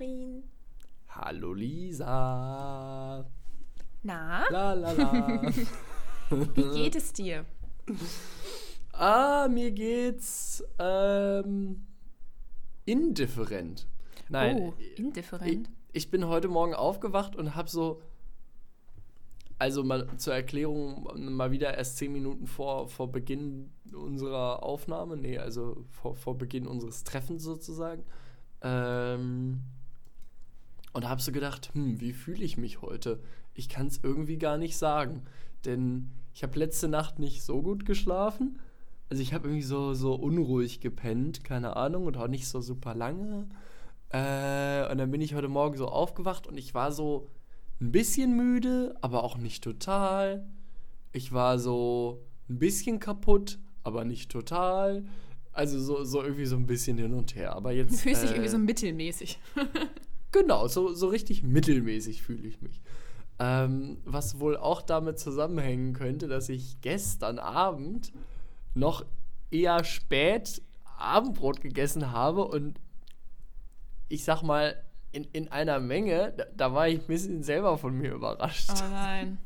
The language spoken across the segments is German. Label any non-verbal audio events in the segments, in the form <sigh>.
Laurin. Hallo Lisa. Na? La la la. <laughs> Wie geht es dir? ah, mir geht's ähm, indifferent. Nein. Oh, indifferent. Ich, ich bin heute Morgen aufgewacht und habe so also mal zur Erklärung, mal wieder erst zehn Minuten vor, vor Beginn unserer Aufnahme, nee, also vor, vor Beginn unseres Treffens sozusagen. Ähm, und habe so gedacht, hm, wie fühle ich mich heute? Ich kann es irgendwie gar nicht sagen, denn ich habe letzte Nacht nicht so gut geschlafen. Also ich habe irgendwie so, so unruhig gepennt, keine Ahnung, und auch nicht so super lange. Äh, und dann bin ich heute Morgen so aufgewacht und ich war so ein bisschen müde, aber auch nicht total. Ich war so ein bisschen kaputt, aber nicht total. Also so, so irgendwie so ein bisschen hin und her. Aber jetzt. Du fühlst dich äh, irgendwie so mittelmäßig. <laughs> Genau, so, so richtig mittelmäßig fühle ich mich. Ähm, was wohl auch damit zusammenhängen könnte, dass ich gestern Abend noch eher spät Abendbrot gegessen habe und ich sag mal, in, in einer Menge, da, da war ich ein bisschen selber von mir überrascht. Oh nein.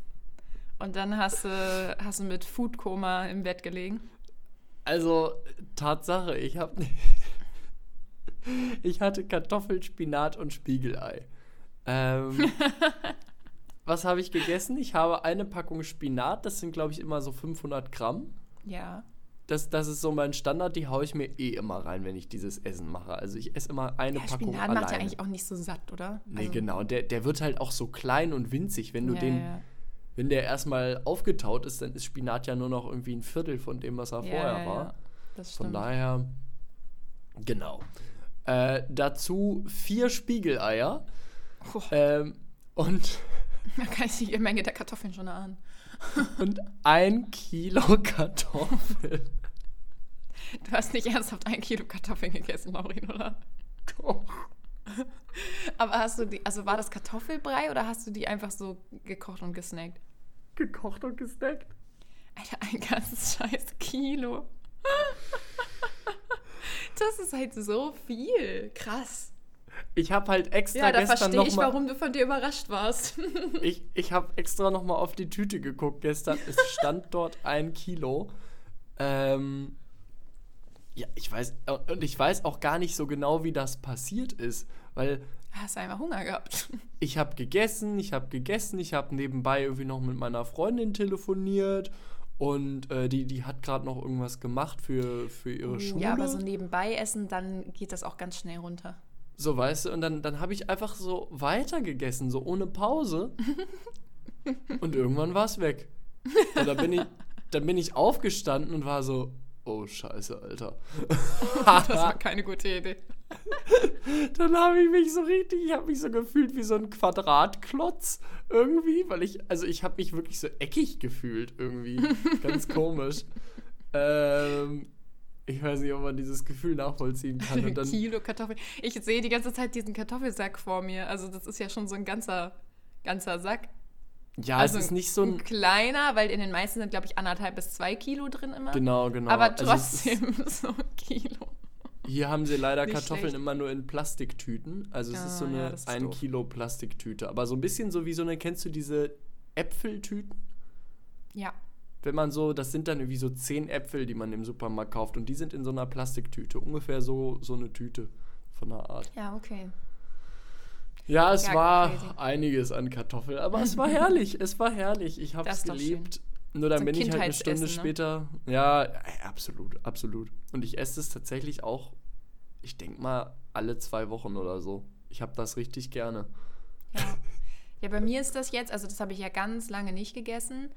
Und dann hast du, hast du mit Foodkoma im Bett gelegen. Also, Tatsache, ich habe <laughs> Ich hatte Kartoffel, Spinat und Spiegelei. Ähm, <laughs> was habe ich gegessen? Ich habe eine Packung Spinat, das sind, glaube ich, immer so 500 Gramm. Ja. Das, das ist so mein Standard, die haue ich mir eh immer rein, wenn ich dieses Essen mache. Also ich esse immer eine ja, Packung Spinat alleine. macht ja eigentlich auch nicht so satt, oder? Nee, Also- genau. Der, der wird halt auch so klein und winzig. Wenn du Ja, den, ja. wenn der erstmal aufgetaut ist, dann ist Spinat ja nur noch irgendwie ein Viertel von dem, was er vorher war. ja. Das Von stimmt. daher, genau. Äh, dazu vier Spiegeleier Oh, ähm, und, <laughs> da kann ich die Menge der Kartoffeln schon ahnen. <laughs> und ein Kilo Kartoffeln. Du hast nicht ernsthaft ein Kilo Kartoffeln gegessen, Laurin, oder? Aber hast du die, also war das Kartoffelbrei oder hast du die einfach so gekocht und gesnackt? Gekocht und gesnackt. Alter, ein ganzes <laughs> scheiß Kilo. Das ist halt so viel. Krass. Ich habe halt extra Ja, da gestern verstehe ich, warum du von dir überrascht warst. <laughs> Ich, ich habe extra noch mal auf die Tüte geguckt gestern. Es stand dort ein Kilo. Ähm, ja, ich weiß, und ich weiß auch gar nicht so genau, wie das passiert ist, weil Hast du einmal Hunger gehabt? ich habe gegessen, ich habe gegessen, ich habe nebenbei irgendwie noch mit meiner Freundin telefoniert und äh, die, die hat gerade noch irgendwas gemacht für, für ihre Schule. Ja, aber so nebenbei essen, dann geht das auch ganz schnell runter. So, weißt du, und dann, dann habe ich einfach so weiter gegessen, so ohne Pause. <laughs> und irgendwann war es weg. Und dann bin, ich, dann bin ich aufgestanden und war so, oh Scheiße, Alter. <laughs> Das war <laughs> keine gute Idee. <laughs> dann habe ich mich so richtig, ich habe mich so gefühlt wie so ein Quadratklotz irgendwie, weil ich, also ich habe mich wirklich so eckig gefühlt irgendwie. Ganz komisch. <laughs> Ähm, ich weiß nicht, ob man dieses Gefühl nachvollziehen kann. Und dann, <laughs> Kilo Kartoffeln. Ich sehe die ganze Zeit diesen Kartoffelsack vor mir. Also das ist ja schon so ein ganzer, ganzer Sack. ja, also es ist nicht so ein, kleiner, weil in den meisten sind, glaube ich, anderthalb bis zwei Kilo drin immer. genau, genau. Aber Also trotzdem so ein Kilo. Hier haben sie leider Nicht Kartoffeln schlecht. immer nur in Plastiktüten. Also es ist so Ah, ja, eine das ist 1 doof. Kilo Plastiktüte. Aber so ein bisschen so wie so eine, kennst du diese Äpfeltüten? Ja. Wenn man so, das sind dann irgendwie so 10 Äpfel, die man im Supermarkt kauft. Und die sind in so einer Plastiktüte. Ungefähr so, so eine Tüte von der Art. Ja, okay. Ja, es Ja, war crazy. einiges an Kartoffeln. Aber es war herrlich. Es war herrlich. Ich habe es geliebt. Nur dann So bin ich halt eine Stunde ne? später. Ja, absolut, absolut. Und ich esse es tatsächlich auch, ich denke mal, alle zwei Wochen oder so. Ich habe das richtig gerne. Ja. ja, bei mir ist das jetzt, also das habe ich ja ganz lange nicht gegessen,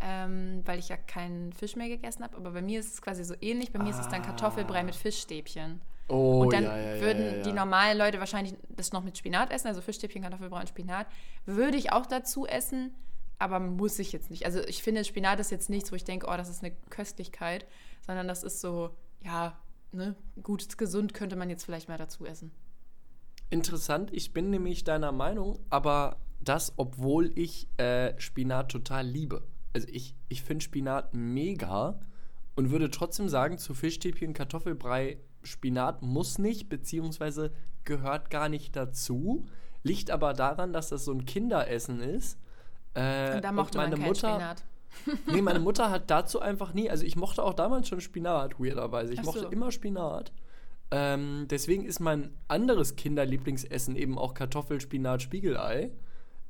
ähm, weil ich ja keinen Fisch mehr gegessen habe. Aber bei mir ist es quasi so ähnlich. Bei mir ist es dann Kartoffelbrei mit Fischstäbchen. Oh, Und dann ja, ja, würden ja. die normalen Leute wahrscheinlich das noch mit Spinat essen, also Fischstäbchen, Kartoffelbrei und Spinat. Würde ich auch dazu essen, aber muss ich jetzt nicht. Also ich finde, Spinat ist jetzt nichts, wo ich denke, oh, das ist eine Köstlichkeit, sondern das ist so, ja, ne, gut, gesund könnte man jetzt vielleicht mal dazu essen. Interessant, ich bin nämlich deiner Meinung, aber das, obwohl ich äh, Spinat total liebe. Also ich, ich finde Spinat mega und würde trotzdem sagen, zu Fischstäbchen, Kartoffelbrei, Spinat muss nicht, beziehungsweise gehört gar nicht dazu. Liegt aber daran, dass das so ein Kinderessen ist. Äh, Und da mochte meine man Mutter, Spinat. Nee, meine Mutter hat dazu einfach nie, also ich mochte auch damals schon Spinat, weirderweise. Ich Ach mochte so. immer Spinat. Ähm, deswegen ist mein anderes Kinderlieblingsessen eben auch Kartoffel, Spinat, Spiegelei,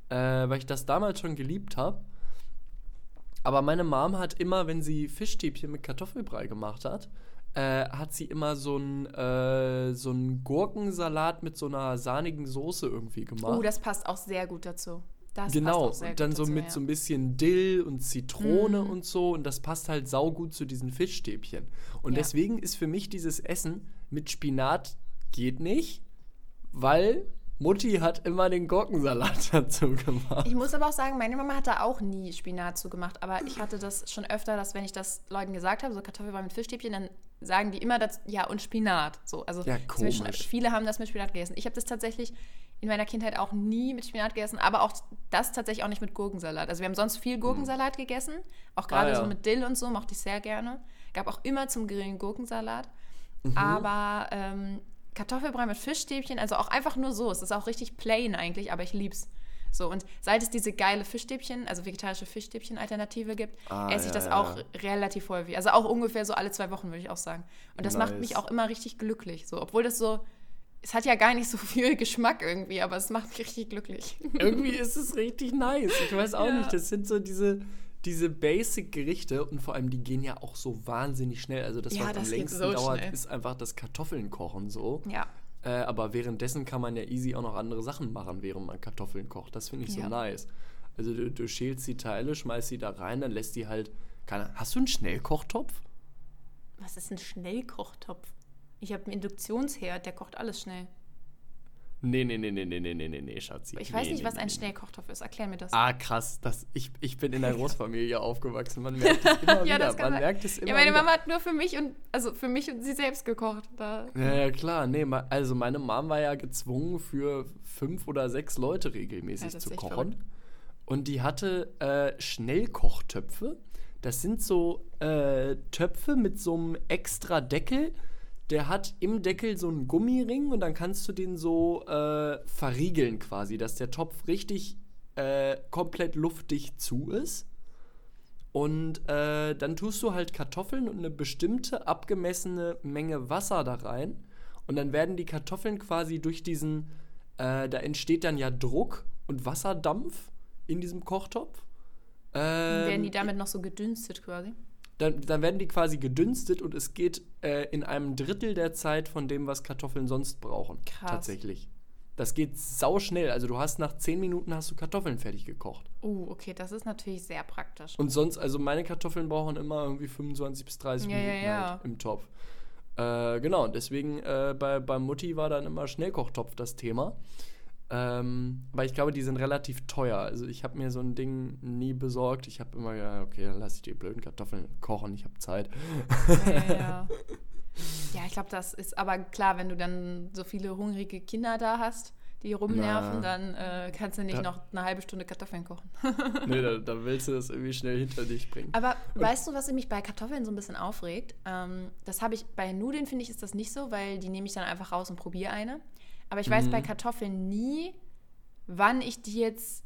äh, weil ich das damals schon geliebt habe. Aber meine Mom hat immer, wenn sie Fischstäbchen mit Kartoffelbrei gemacht hat, äh, hat sie immer so einen äh, so einen Gurkensalat mit so einer sahnigen Soße irgendwie gemacht. Oh, das passt auch sehr gut dazu. Das Genau, und dann so dazu, mit ja. so ein bisschen Dill und Zitrone Mhm. und so. Und das passt halt saugut zu diesen Fischstäbchen. Und Ja. deswegen ist für mich dieses Essen mit Spinat geht nicht, weil Mutti hat immer den Gurkensalat <laughs> dazu gemacht. Ich muss aber auch sagen, meine Mama hat da auch nie Spinat zugemacht. Aber ich hatte das schon öfter, dass wenn ich das Leuten gesagt habe, so Kartoffelbrei mit Fischstäbchen, dann sagen die immer das, ja, und Spinat. So, also Ja, komisch. viele haben das mit Spinat gegessen. Ich habe das tatsächlich in meiner Kindheit auch nie mit Spinat gegessen, aber auch das tatsächlich auch nicht mit Gurkensalat. Also wir haben sonst viel Gurkensalat gegessen, auch gerade Hm. Ah, ja. so mit Dill und so, mochte ich sehr gerne. Gab auch immer zum Grillen Gurkensalat. Mhm. Aber ähm, Kartoffelbrei mit Fischstäbchen, also auch einfach nur so. Es ist auch richtig plain eigentlich, aber ich lieb's. So, und seit es diese geile Fischstäbchen, also vegetarische Fischstäbchen-Alternative gibt, Ah, esse ich ja, das auch ja. relativ häufig. Also auch ungefähr so alle zwei Wochen, würde ich auch sagen. Und das macht Nice. mich auch immer richtig glücklich. So, obwohl das so, es hat ja gar nicht so <laughs> viel Geschmack irgendwie, aber es macht mich richtig glücklich. Irgendwie ist es richtig nice. Ich weiß auch Ja. nicht, das sind so diese, diese Basic-Gerichte und vor allem die gehen ja auch so wahnsinnig schnell. Also das, Ja, was am das geht längsten so dauert, schnell. ist einfach das Kartoffeln kochen so. Ja. Äh, aber währenddessen kann man ja easy auch noch andere Sachen machen, während man Kartoffeln kocht. Das finde ich so Ja. nice. Also du, du schälst die Teile, schmeißt sie da rein, dann lässt die halt. Keine, hast du einen Schnellkochtopf? Was ist ein Schnellkochtopf? Ich habe einen Induktionsherd, der kocht alles schnell. Nee, nee, nee, nee, nee, nee, nee, nee, Schatzi. Ich weiß nee, nicht, nee, was ein Schnellkochtopf ist. Erklär mir das. Ah, krass. Das, ich, ich bin in der <laughs> Großfamilie aufgewachsen. Man merkt es immer <laughs> ja, wieder. Man sein. merkt es immer Ja, meine wieder. Mama hat nur für mich und also für mich und sie selbst gekocht. Da. Ja, ja, klar. Nee, also meine Mom war ja gezwungen, für fünf oder sechs Leute regelmäßig ja, zu kochen. Und die hatte äh, Schnellkochtöpfe. Das sind so äh, Töpfe mit so einem extra Deckel der hat im Deckel so einen Gummiring und dann kannst du den so äh, verriegeln quasi, dass der Topf richtig äh, komplett luftdicht zu ist. Und äh, dann tust du halt Kartoffeln und eine bestimmte abgemessene Menge Wasser da rein. Und dann werden die Kartoffeln quasi durch diesen, äh, da entsteht dann ja Druck und Wasserdampf in diesem Kochtopf. Werden Ähm, die damit noch so gedünstet quasi? Dann, dann werden die quasi gedünstet und es geht äh, in einem Drittel der Zeit von dem, was Kartoffeln sonst brauchen. Krass. Tatsächlich. Das geht sau schnell. Also du hast nach 10 Minuten hast du Kartoffeln fertig gekocht. Oh, okay, das ist natürlich sehr praktisch. Und sonst, also meine Kartoffeln brauchen immer irgendwie 25 bis 30 Ja, ja, Minuten ja. Halt im Topf. Äh, genau, deswegen äh, bei, bei Mutti war dann immer Schnellkochtopf das Thema. Ähm, weil ich glaube, die sind relativ teuer. Also ich habe mir so ein Ding nie besorgt. Ich habe immer ja, okay, dann lasse ich die blöden Kartoffeln kochen, ich habe Zeit. Ja, ja, ja. <laughs> ich glaube, das ist aber klar, wenn du dann so viele hungrige Kinder da hast, die rumnerven, Na. dann äh, kannst du nicht Da- noch eine halbe Stunde Kartoffeln kochen. <laughs> nee, da, <laughs> da willst du das irgendwie schnell hinter dich bringen. Aber weißt du, was mich bei Kartoffeln so ein bisschen aufregt? Ähm, das habe ich bei Nudeln, finde ich, ist das nicht so, weil die nehme ich dann einfach raus und probiere eine. Aber ich weiß Mhm. bei Kartoffeln nie, wann ich die jetzt,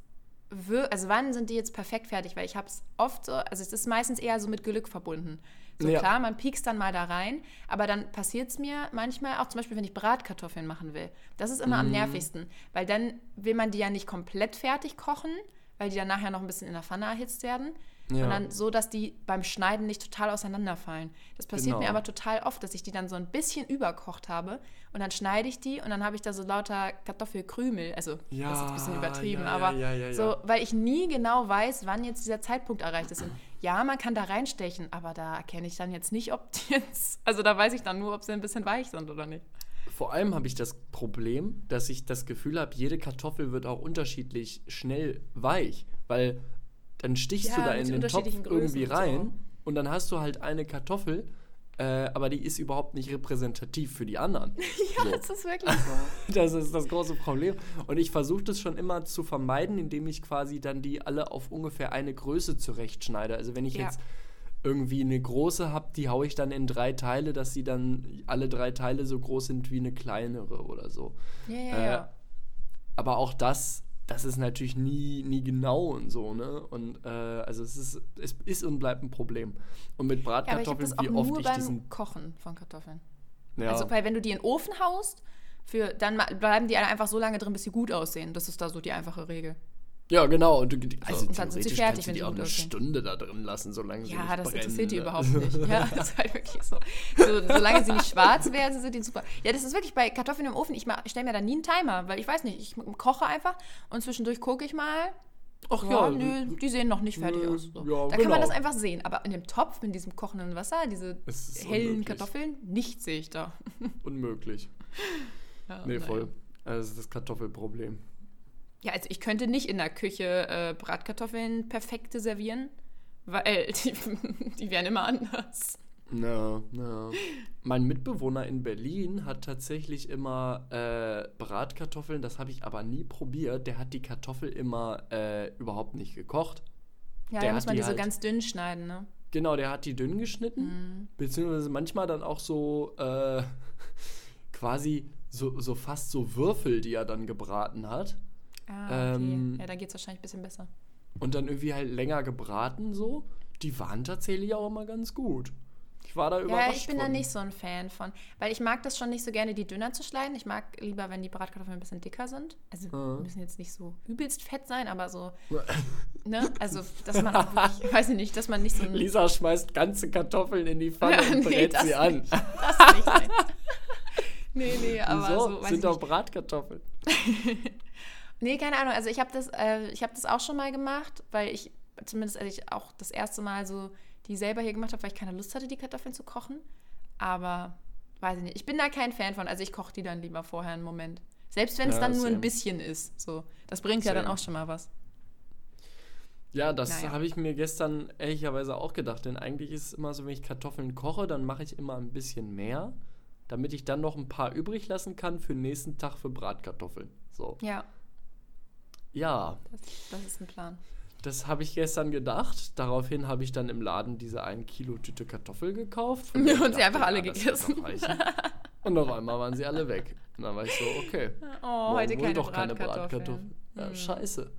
also wann sind die jetzt perfekt fertig, weil ich habe es oft so, also es ist meistens eher so mit Glück verbunden. So Ja. klar, man piekst dann mal da rein, aber dann passiert es mir manchmal auch zum Beispiel, wenn ich Bratkartoffeln machen will. Das ist immer am Mhm. nervigsten, weil dann will man die ja nicht komplett fertig kochen, weil die dann nachher noch ein bisschen in der Pfanne erhitzt werden, Ja. sondern so, dass die beim Schneiden nicht total auseinanderfallen. Das passiert mir Genau. aber total oft, dass ich die dann so ein bisschen überkocht habe und dann schneide ich die und dann habe ich da so lauter Kartoffelkrümel. Also das ist ein bisschen Ja, übertrieben, ja, aber ja, ja, ja, so, ja. weil ich nie genau weiß, wann jetzt dieser Zeitpunkt erreicht ist. Und ja, man kann da reinstechen, aber da erkenne ich dann jetzt nicht, ob die <laughs> jetzt, also da weiß ich dann nur, ob sie ein bisschen weich sind oder nicht. Vor allem habe ich das Problem, dass ich das Gefühl habe, jede Kartoffel wird auch unterschiedlich schnell weich, weil dann stichst Ja, du da in den Topf Größen irgendwie und so. rein und dann hast du halt eine Kartoffel, äh, aber die ist überhaupt nicht repräsentativ für die anderen. <laughs> Ja, So. das ist wirklich so. <laughs> Das ist das große Problem. Und ich versuche das schon immer zu vermeiden, indem ich quasi dann die alle auf ungefähr eine Größe zurechtschneide. Also wenn ich Ja. jetzt irgendwie eine große habe, die haue ich dann in drei Teile, dass sie dann alle drei Teile so groß sind wie eine kleinere oder so. Ja, ja, Äh, ja. Aber auch das, das ist natürlich nie, nie genau und so, ne? Und äh, also es ist, es ist und bleibt ein Problem. Und mit Ja, aber ich Bratkartoffeln, das auch wie oft nur ich beim diesen. Kochen von Kartoffeln. Ja, Also, weil wenn du die in den Ofen haust, für, dann bleiben die einfach so lange drin, bis sie gut aussehen. Das ist da so die einfache Regel. Ja, genau. Und, du, die- also und dann sind sie fertig, wenn die auch eine aussehen. Stunde da drin lassen, solange sie Ja, nicht das brennen, interessiert die ne? <laughs> überhaupt nicht. Ja, das ist halt wirklich so. so. Solange sie nicht schwarz werden, sind die super. Ja, das ist wirklich bei Kartoffeln im Ofen. Ich, stelle mir da nie einen Timer, weil ich weiß nicht, ich koche einfach und zwischendurch gucke ich mal. Ach Ja, ja, nö, die sehen noch nicht fertig nö, aus. So. ja, da kann man genau. das einfach sehen. Aber in dem Topf, in diesem kochenden Wasser, diese hellen unmöglich. Kartoffeln, nichts sehe ich da. Unmöglich. <laughs> Ja, Nee, naja. voll. Also das ist das Kartoffelproblem. Ja, also ich könnte nicht in der Küche äh, Bratkartoffeln perfekte servieren, weil <laughs> die, die wären immer anders. Na, na. Mein Mitbewohner in Berlin hat tatsächlich immer äh, Bratkartoffeln, das habe ich aber nie probiert. Der hat die Kartoffel immer äh, überhaupt nicht gekocht. Ja, Der da muss man die die so halt- ganz dünn schneiden, ne? Genau, der hat die dünn geschnitten, Mhm. beziehungsweise manchmal dann auch so äh, <laughs> quasi so, so fast so Würfel, die er dann gebraten hat. Ah, okay. Ähm, ja, da geht es wahrscheinlich ein bisschen besser. Und dann irgendwie halt länger gebraten so. Die waren tatsächlich auch immer ganz gut. Ich war da überrascht Ja, ich bin da von. nicht so ein Fan von. Weil ich mag das schon nicht so gerne, die dünner zu schneiden. Ich mag lieber, wenn die Bratkartoffeln ein bisschen dicker sind. Also Mhm. müssen jetzt nicht so übelst fett sein, aber so, <laughs> ne? Also, dass man auch wirklich, weiß ich nicht, dass man nicht so. Lisa schmeißt ganze Kartoffeln in die Pfanne Ja, <laughs> und nee, brät sie an. nicht. Das nicht. <laughs> Nee, nee, aber so, weiß Sind doch. Bratkartoffeln. Nee, keine Ahnung. Also ich habe das, äh, ich hab das auch schon mal gemacht, weil ich, zumindest als ich auch das erste Mal so die selber hier gemacht habe, weil ich keine Lust hatte, die Kartoffeln zu kochen. Aber weiß ich nicht. Ich bin da kein Fan von. Also ich koche die dann lieber vorher einen Moment. Selbst wenn es Ja, dann nur same. ein bisschen ist. So. Das bringt ja dann Same. auch schon mal was. Ja, das Naja. habe ich mir gestern ehrlicherweise auch gedacht. Denn eigentlich ist es immer so, wenn ich Kartoffeln koche, dann mache ich immer ein bisschen mehr, damit ich dann noch ein paar übrig lassen kann für den nächsten Tag für Bratkartoffeln. So. Ja, Ja, das, das ist ein Plan. das habe ich gestern gedacht. Daraufhin habe ich dann im Laden diese 1 Kilo Tüte Kartoffel gekauft. <laughs> Und sie einfach alle wird gegessen. Und auf einmal waren sie alle weg. Und dann war ich so, okay. <laughs> Oh, heute keine doch keine Bratkartoffeln. Bratkartoffeln. Ja, Hm. scheiße.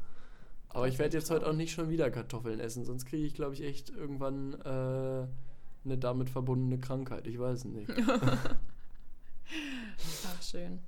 Aber ich werde jetzt heute auch nicht schon wieder Kartoffeln essen, sonst kriege ich, glaube ich, echt irgendwann äh, eine damit verbundene Krankheit. Ich weiß es nicht. <laughs> Ach, schön.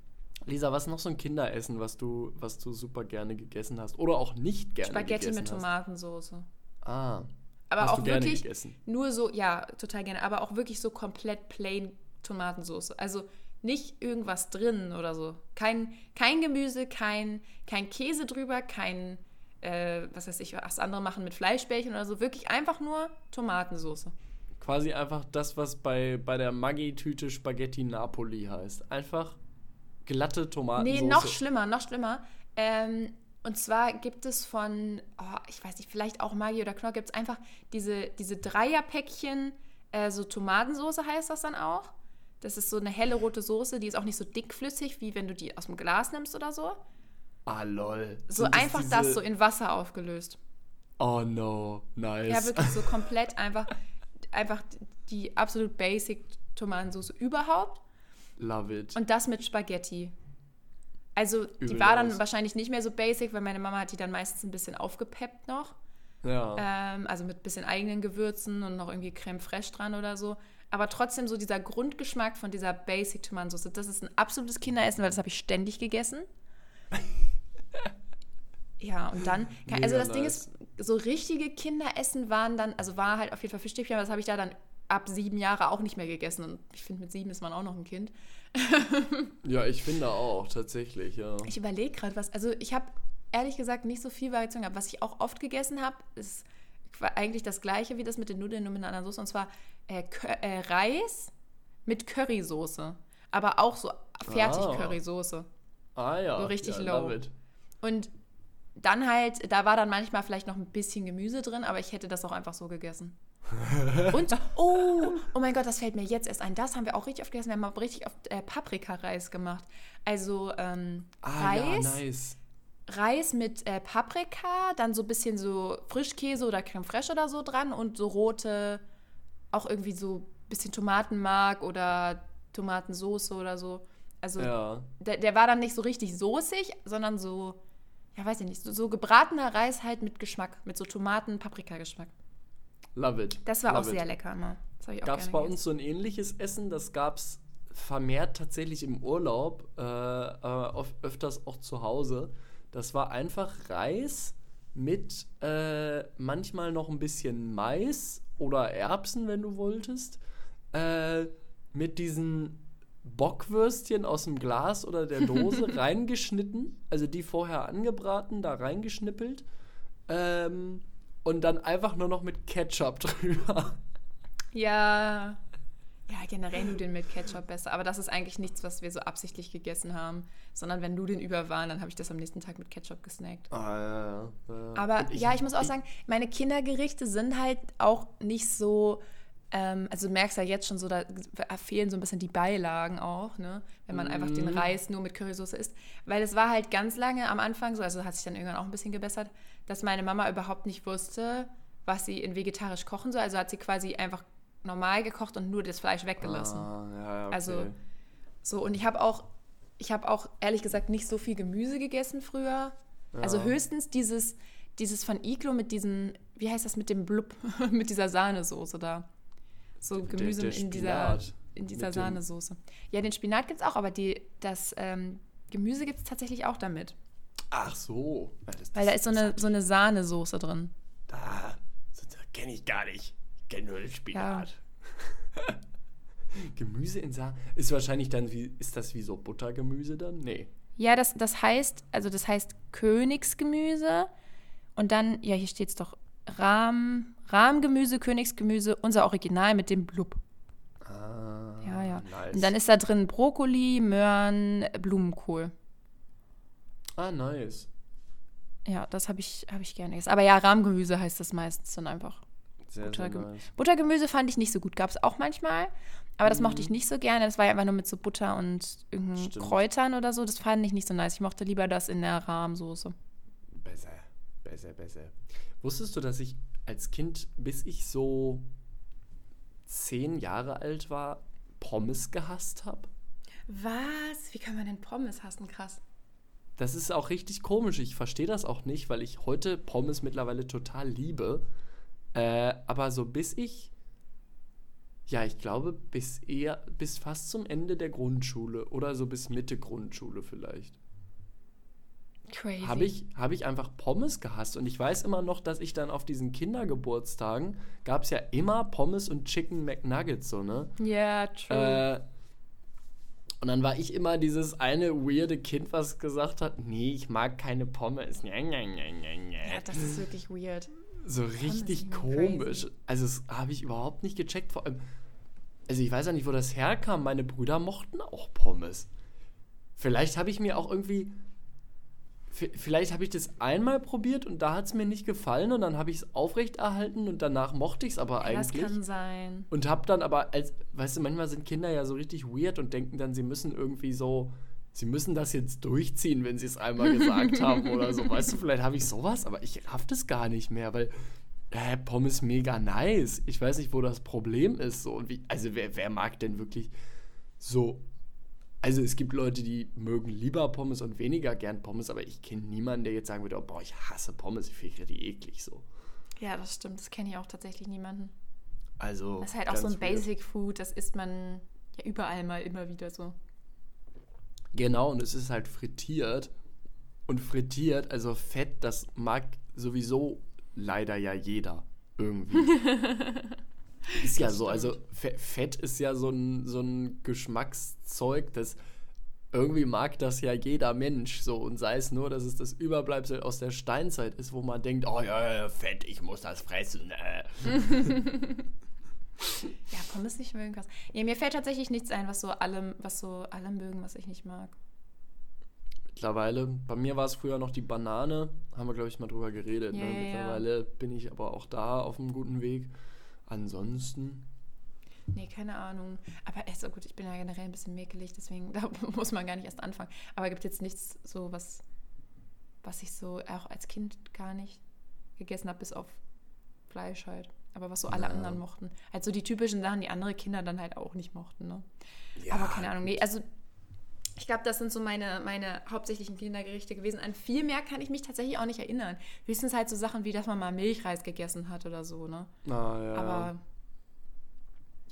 Lisa, was ist noch so ein Kinderessen, was du, was du super gerne gegessen hast? Oder auch nicht gerne Spaghetti gegessen mit hast? Tomatensauce. Ah, Aber hast auch du gerne wirklich gegessen? nur so, ja, total gerne, aber auch wirklich so komplett plain Tomatensauce. Also nicht irgendwas drin oder so. Kein, kein Gemüse, kein, kein Käse drüber, kein, äh, was weiß ich, was andere machen mit Fleischbällchen oder so. Wirklich einfach nur Tomatensauce. Quasi einfach das, was bei, bei der Maggi-Tüte Spaghetti Napoli heißt. Einfach glatte Tomatensauce. Nee, noch schlimmer, noch schlimmer. Ähm, und zwar gibt es von, oh, ich weiß nicht, vielleicht auch Maggi oder Knorr, gibt es einfach diese, diese Dreierpäckchen, äh, so Tomatensauce heißt das dann auch. Das ist so eine helle rote Soße, die ist auch nicht so dickflüssig, wie wenn du die aus dem Glas nimmst oder so. Ah, lol. So Sind einfach das, diese- so in Wasser aufgelöst. Oh no, nice. Ja, wirklich so <laughs> komplett einfach, einfach die absolut basic Tomatensauce überhaupt. Love it. Und das mit Spaghetti. Also, die Übel war dann wahrscheinlich nicht mehr so basic, weil meine Mama hat die dann meistens ein bisschen aufgepeppt noch. ja. Ähm, also mit ein bisschen eigenen Gewürzen und noch irgendwie Creme fraiche dran oder so. Aber trotzdem so dieser Grundgeschmack von dieser Basic Tomatensauce, das ist ein absolutes Kinderessen, weil das habe ich ständig gegessen. <laughs> ja, und dann, also Mega das Ding nice. ist, so richtige Kinderessen waren dann, also war halt auf jeden Fall Fischstäbchen, aber das habe ich da dann ab sieben Jahre auch nicht mehr gegessen. Und ich finde, mit sieben ist man auch noch ein Kind. <laughs> ja, ich finde auch, tatsächlich, ja. Ich überlege gerade was. Also ich habe ehrlich gesagt nicht so viel Variation gehabt. Was ich auch oft gegessen habe, ist eigentlich das gleiche wie das mit den Nudeln, nur mit einer anderen Soße. Und zwar äh, äh, Reis mit Currysoße. Aber auch so fertig Ah. Currysoße. Ah ja. So richtig ja, low. Und dann halt, da war dann manchmal vielleicht noch ein bisschen Gemüse drin, aber ich hätte das auch einfach so gegessen. <laughs> Und, oh, oh mein Gott, das fällt mir jetzt erst ein. Das haben wir auch richtig oft gegessen. Wir haben auch richtig oft äh, Paprika-Reis gemacht. Also ähm, Ah Reis, ja, nice. Reis mit äh, Paprika, dann so ein bisschen so Frischkäse oder Creme fraiche oder so dran und so rote, auch irgendwie so ein bisschen Tomatenmark oder Tomatensoße oder so. Also Ja. der, der war dann nicht so richtig soßig, sondern so, ja, weiß ich nicht, so, so gebratener Reis halt mit Geschmack, mit so Tomaten-Paprika-Geschmack. Love it. Das war auch Love it. sehr lecker immer. Auch Gab es bei gegessen. uns so ein ähnliches Essen? Das gab es vermehrt tatsächlich im Urlaub, äh, äh, oft, öfters auch zu Hause. Das war einfach Reis mit äh, manchmal noch ein bisschen Mais oder Erbsen, wenn du wolltest. Äh, mit diesen Bockwürstchen aus dem Glas oder der Dose <laughs> reingeschnitten, also die vorher angebraten, da reingeschnippelt. Ähm, und dann einfach nur noch mit Ketchup <laughs> drüber. Ja. Ja, generell Nudeln mit Ketchup besser. Aber das ist eigentlich nichts, was wir so absichtlich gegessen haben. Sondern wenn Nudeln über waren, dann habe ich das am nächsten Tag mit Ketchup gesnackt. Ah, ja, ja, ja. Aber Und ja, ich muss auch sagen, meine Kindergerichte sind halt auch nicht so. Ähm, also du merkst ja jetzt schon so, da fehlen so ein bisschen die Beilagen auch, ne? Wenn man einfach den Mhm. Reis nur mit Currysoße isst. Weil es war halt ganz lange am Anfang so, also hat sich dann irgendwann auch ein bisschen gebessert, dass meine Mama überhaupt nicht wusste, was sie in vegetarisch kochen soll. Also hat sie quasi einfach normal gekocht und nur das Fleisch weggelassen. Ah, ja, okay. Also, So, und ich habe auch, ich habe auch ehrlich gesagt nicht so viel Gemüse gegessen früher. Also Ja. höchstens dieses, dieses von Iglo mit diesem, wie heißt das, mit dem Blub, <laughs> mit dieser Sahnesoße da. So Der- Gemüse der in dieser, in dieser Sahnesoße. Ja, den Spinat gibt es auch, aber die, das ähm, Gemüse gibt es tatsächlich auch damit. Ach so. Ja, das, Weil da ist so das eine, so eine Sahnesoße drin. Da, das kenne ich gar nicht. Ich kenne nur den Spinat. <laughs> Gemüse in Sa Ist wahrscheinlich dann wie, ist das wie so Buttergemüse dann? Nee. Ja, das, das heißt, also das heißt Königsgemüse und dann, ja, hier steht es doch, Rahm, Rahmgemüse, Königsgemüse, unser Original mit dem Blub. Ah, Ja, ja. Nice. Und dann ist da drin Brokkoli, Möhren, Blumenkohl. Ah, nice. Ja, das habe ich, hab ich gerne gegessen. Aber ja, Rahmgemüse heißt das meistens dann einfach. Sehr, sehr Buttergemüse. nice. Buttergemüse fand ich nicht so gut. Gab es auch manchmal. Aber das mochte ich Mhm. nicht so gerne. Das war ja einfach nur mit so Butter und irgendeinen Stimmt. Kräutern oder so. Das fand ich nicht so nice. Ich mochte lieber das in der Rahmsoße. Besser, besser, besser. Wusstest du, dass ich als Kind, bis ich so zehn Jahre alt war, Pommes gehasst habe? Was? Wie kann man denn Pommes hassen? Krass. Das ist auch richtig komisch. Ich verstehe das auch nicht, weil ich heute Pommes mittlerweile total liebe. Äh, aber so bis ich, ja, ich glaube, bis eher, bis fast zum Ende der Grundschule oder so bis Mitte Grundschule vielleicht. Crazy. Habe ich, hab ich einfach Pommes gehasst. Und ich weiß immer noch, dass ich dann auf diesen Kindergeburtstagen gab es ja immer Pommes und Chicken McNuggets, so, ne? Ja, true. Äh, und dann war ich immer dieses eine weirde Kind, was gesagt hat, nee, ich mag keine Pommes. Ja, das ist wirklich weird. so richtig sind komisch. crazy. Also das habe ich überhaupt nicht gecheckt. Vor allem, also ich weiß ja nicht, wo das herkam. Meine Brüder mochten auch Pommes. Vielleicht habe ich mir auch irgendwie, vielleicht habe ich das einmal probiert und da hat es mir nicht gefallen und dann habe ich es aufrechterhalten und danach mochte ich es aber Ja, das eigentlich. kann sein. Und hab dann aber, als, weißt du, manchmal sind Kinder ja so richtig weird und denken dann, sie müssen irgendwie so, sie müssen das jetzt durchziehen, wenn sie es einmal gesagt <laughs> haben oder so. Weißt du, vielleicht habe ich sowas, aber ich raff das gar nicht mehr, weil äh, Pommes mega nice. Ich weiß nicht, wo das Problem ist. So. Und wie, also wer, wer mag denn wirklich so. Also es gibt Leute, die mögen lieber Pommes und weniger gern Pommes, aber ich kenne niemanden, der jetzt sagen würde, oh, boah, ich hasse Pommes, ich finde die eklig so. Ja, das stimmt. Das kenne ich auch tatsächlich niemanden. Also. Das ist halt auch so ein weird. Basic Food. Das isst man ja überall mal immer wieder so. Genau, und es ist halt frittiert. Und frittiert, also Fett, das mag sowieso leider ja jeder irgendwie. <laughs> ist ja so, also Fe- Fett ist ja so ein, so ein Geschmackszeug, das irgendwie mag das ja jeder Mensch so. Und sei es nur, dass es das Überbleibsel aus der Steinzeit ist, wo man denkt, oh ja, ja, Fett, ich muss das fressen. Äh. <laughs> Ja, Pommes nicht mögen. Ja, mir fällt tatsächlich nichts ein, was so alle, was so alle mögen, was ich nicht mag. Mittlerweile, bei mir war es früher noch die Banane, haben wir, glaube ich, mal drüber geredet. Ja, ne? Mittlerweile bin ich aber auch da auf einem guten Weg. Ansonsten, Nee, keine Ahnung. Aber ist so gut, ich bin ja generell ein bisschen mäkelig, deswegen <laughs> da muss man gar nicht erst anfangen. Aber gibt jetzt nichts so, was, was ich so auch als Kind gar nicht gegessen habe, bis auf Fleisch halt. aber was so alle Ja. anderen mochten. Halt so die typischen Sachen, die andere Kinder dann halt auch nicht mochten, ne? Ja, aber keine Ahnung, nee, also ich glaube, das sind so meine, meine hauptsächlichen Kindergerichte gewesen. An viel mehr kann ich mich tatsächlich auch nicht erinnern. Höchstens halt so Sachen wie, dass man mal Milchreis gegessen hat oder so, ne? Ah, ja. Aber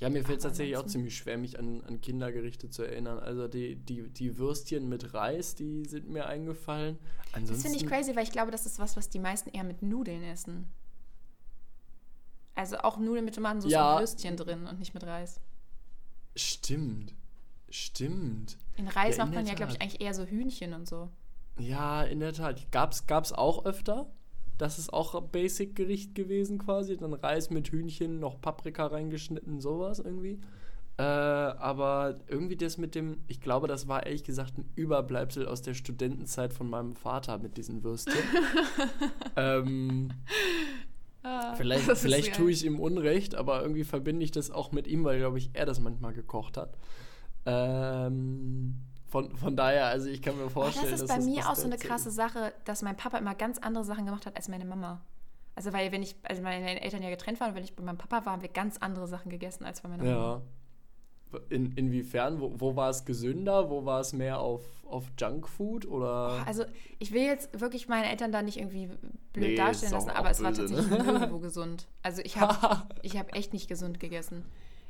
Ja, mir fällt es tatsächlich auch ziemlich schwer, mich an, an Kindergerichte zu erinnern. Also die, die, die Würstchen mit Reis, die sind mir eingefallen. das Ansonsten, finde ich crazy, weil ich glaube, das ist was, was die meisten eher mit Nudeln essen. Also auch Nudeln mit Tomatensauce Ja. und Würstchen drin und nicht mit Reis. Stimmt. Stimmt. In Reis Ja, in macht man der ja, glaube ich, eigentlich eher so Hühnchen und so. Ja, in der Tat. Gab's, gab's auch öfter. Das ist auch ein Basic-Gericht gewesen quasi. Dann Reis mit Hühnchen, noch Paprika reingeschnitten, sowas irgendwie. Äh, aber irgendwie das mit dem, ich glaube, das war ehrlich gesagt ein Überbleibsel aus der Studentenzeit von meinem Vater mit diesen Würstchen. <laughs> ähm, vielleicht ist vielleicht geil. tue ich ihm Unrecht, aber irgendwie verbinde ich das auch mit ihm, weil, glaube ich, er das manchmal gekocht hat. Ähm, von, von daher, also ich kann mir Oh, vorstellen, das ist bei mir auch so eine krasse Sache, dass mein Papa immer ganz andere Sachen gemacht hat als meine Mama. Also weil wenn ich, also meine Eltern ja getrennt waren, und wenn ich bei meinem Papa war, haben wir ganz andere Sachen gegessen als bei meiner Mama. Ja. In, inwiefern? Wo, wo war es gesünder? Wo war es mehr auf, auf Junkfood? Oder? Also ich will jetzt wirklich meine Eltern da nicht irgendwie blöd Nee, darstellen lassen, aber es war ne? tatsächlich nirgendwo <laughs> gesund. Also ich habe ich hab echt nicht gesund gegessen.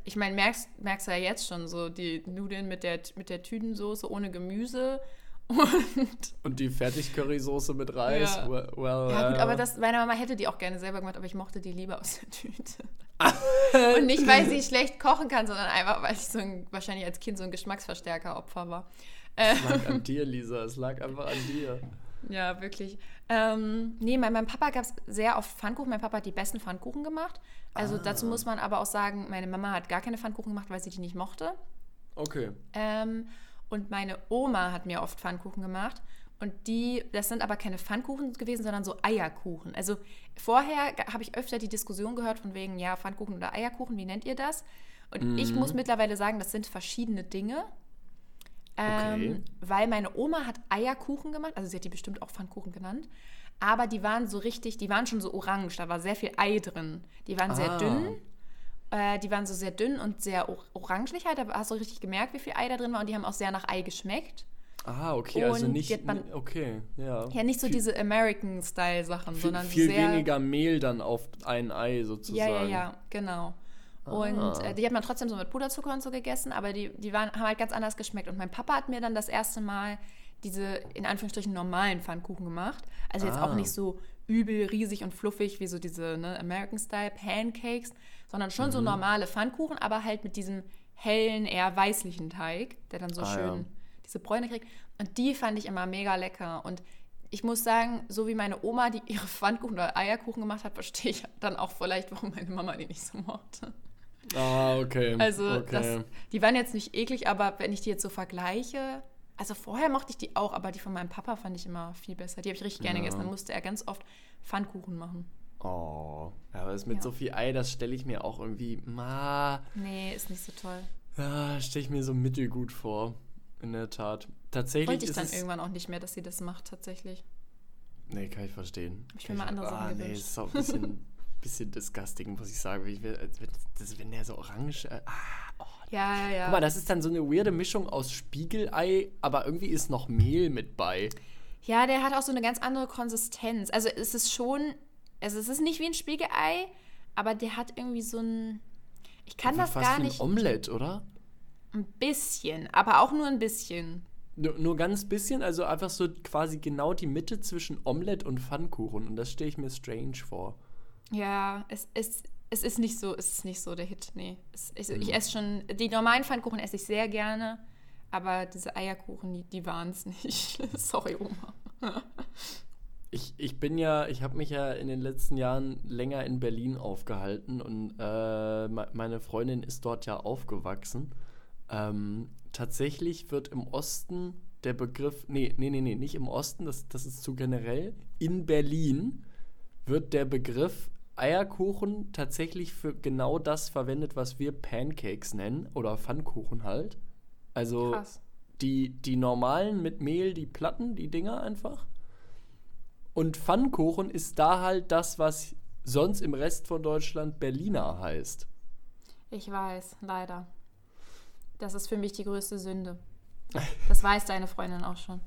Ich meine, merkst, merkst du ja jetzt schon so, die Nudeln mit der, mit der Tütensoße ohne Gemüse <laughs> und Und die Fertig-Currysoße mit Reis? Ja. Well, well, Ja, gut, äh, aber das, meine Mama hätte die auch gerne selber gemacht, aber ich mochte die lieber aus der Tüte. <laughs> Und nicht, weil sie schlecht kochen kann, sondern einfach, weil ich so ein, wahrscheinlich als Kind so ein Geschmacksverstärker-Opfer war. Äh, Es lag an dir, Lisa. Es lag einfach an dir. Ja, wirklich. Ähm, nee, bei meinem Papa gab es sehr oft Pfannkuchen. Mein Papa hat die besten Pfannkuchen gemacht. Also dazu muss man aber auch sagen, meine Mama hat gar keine Pfannkuchen gemacht, weil sie die nicht mochte. Okay. Ähm, und meine Oma hat mir oft Pfannkuchen gemacht. Und die, das sind aber keine Pfannkuchen gewesen, sondern so Eierkuchen. Also vorher habe ich öfter die Diskussion gehört von wegen, ja, Pfannkuchen oder Eierkuchen, wie nennt ihr das? Und ich muss mittlerweile sagen, das sind verschiedene Dinge. Ähm, Okay. Weil meine Oma hat Eierkuchen gemacht, also sie hat die bestimmt auch Pfannkuchen genannt. Aber die waren so richtig, die waren schon so orange, da war sehr viel Ei drin. Die waren sehr Ah. dünn. Äh, die waren so sehr dünn und sehr or halt. Da hast du richtig gemerkt, wie viel Ei da drin war. Und die haben auch sehr nach Ei geschmeckt. Ah, okay, also Und nicht. die hat man- okay, ja. Ja, nicht so viel, diese American-Style-Sachen, sondern viel sehr. weniger Mehl dann auf ein Ei sozusagen. Ja, ja, ja, genau. Und Ah. äh, die hat man trotzdem so mit Puderzucker und so gegessen, aber die, die waren, haben halt ganz anders geschmeckt. Und mein Papa hat mir dann das erste Mal diese, in Anführungsstrichen, normalen Pfannkuchen gemacht. Also jetzt auch Ah. nicht so übel, riesig und fluffig wie so diese ne, American-Style-Pancakes, sondern schon so Mhm. normale Pfannkuchen, aber halt mit diesem hellen, eher weißlichen Teig, der dann so Ah, schön ja. diese Bräune kriegt. Und die fand ich immer mega lecker. Und ich muss sagen, so wie meine Oma die ihre Pfannkuchen oder Eierkuchen gemacht hat, verstehe ich dann auch vielleicht, warum meine Mama die nicht so mochte. Ah, okay. Also okay. das, die waren jetzt nicht eklig, aber wenn ich die jetzt so vergleiche, also vorher mochte ich die auch, aber die von meinem Papa fand ich immer viel besser. Die habe ich richtig gerne Ja. gegessen. Dann musste er ganz oft Pfannkuchen machen. Oh, aber das mit Ja. so viel Ei, das stelle ich mir auch irgendwie, ma, Nee, ist nicht so toll. ja, stelle ich mir so mittelgut vor. In der Tat. Tatsächlich Wollte ich dann irgendwann auch nicht mehr, dass sie das macht, tatsächlich. Nee, kann ich verstehen. Hab ich mir mal andere Sachen ah, nee, gewünscht. ist auch ein bisschen, <laughs> bisschen disgusting, muss ich sagen. Wie, wenn- das, wenn der so orange, äh, ah, oh. Ja, ja, ja. Guck mal, das ist dann so eine weirde Mischung aus Spiegelei, aber irgendwie ist noch Mehl mit bei. Ja, der hat auch so eine ganz andere Konsistenz. Also es ist schon, also es ist nicht wie ein Spiegelei, aber der hat irgendwie so ein. Ich kann das Fast gar wie ein nicht. Omelette, oder? Ein bisschen, aber auch nur ein bisschen. Nur, nur ganz bisschen, also einfach so quasi genau die Mitte zwischen Omelette und Pfannkuchen. Und das stelle ich mir strange vor. Ja, es ist, es ist nicht so, es ist nicht so der Hit, nee. Es, ich, Mhm. ich esse schon, die normalen Pfannkuchen esse ich sehr gerne, aber diese Eierkuchen, die, die waren es nicht. <laughs> Sorry, Oma. <laughs> Ich, ich bin ja, ich habe mich ja in den letzten Jahren länger in Berlin aufgehalten und äh, me- meine Freundin ist dort ja aufgewachsen. Ähm, tatsächlich wird im Osten der Begriff, nee, nee, nee, nee, nicht im Osten, das, das ist zu generell. In Berlin wird der Begriff Eierkuchen tatsächlich für genau das verwendet, was wir Pancakes nennen oder Pfannkuchen halt. Also Krass. die, die normalen mit Mehl, die Platten, die Dinger einfach. Und Pfannkuchen ist da halt das, was sonst im Rest von Deutschland Berliner heißt. Ich weiß, leider. Das ist für mich die größte Sünde. <laughs> Das weiß deine Freundin auch schon.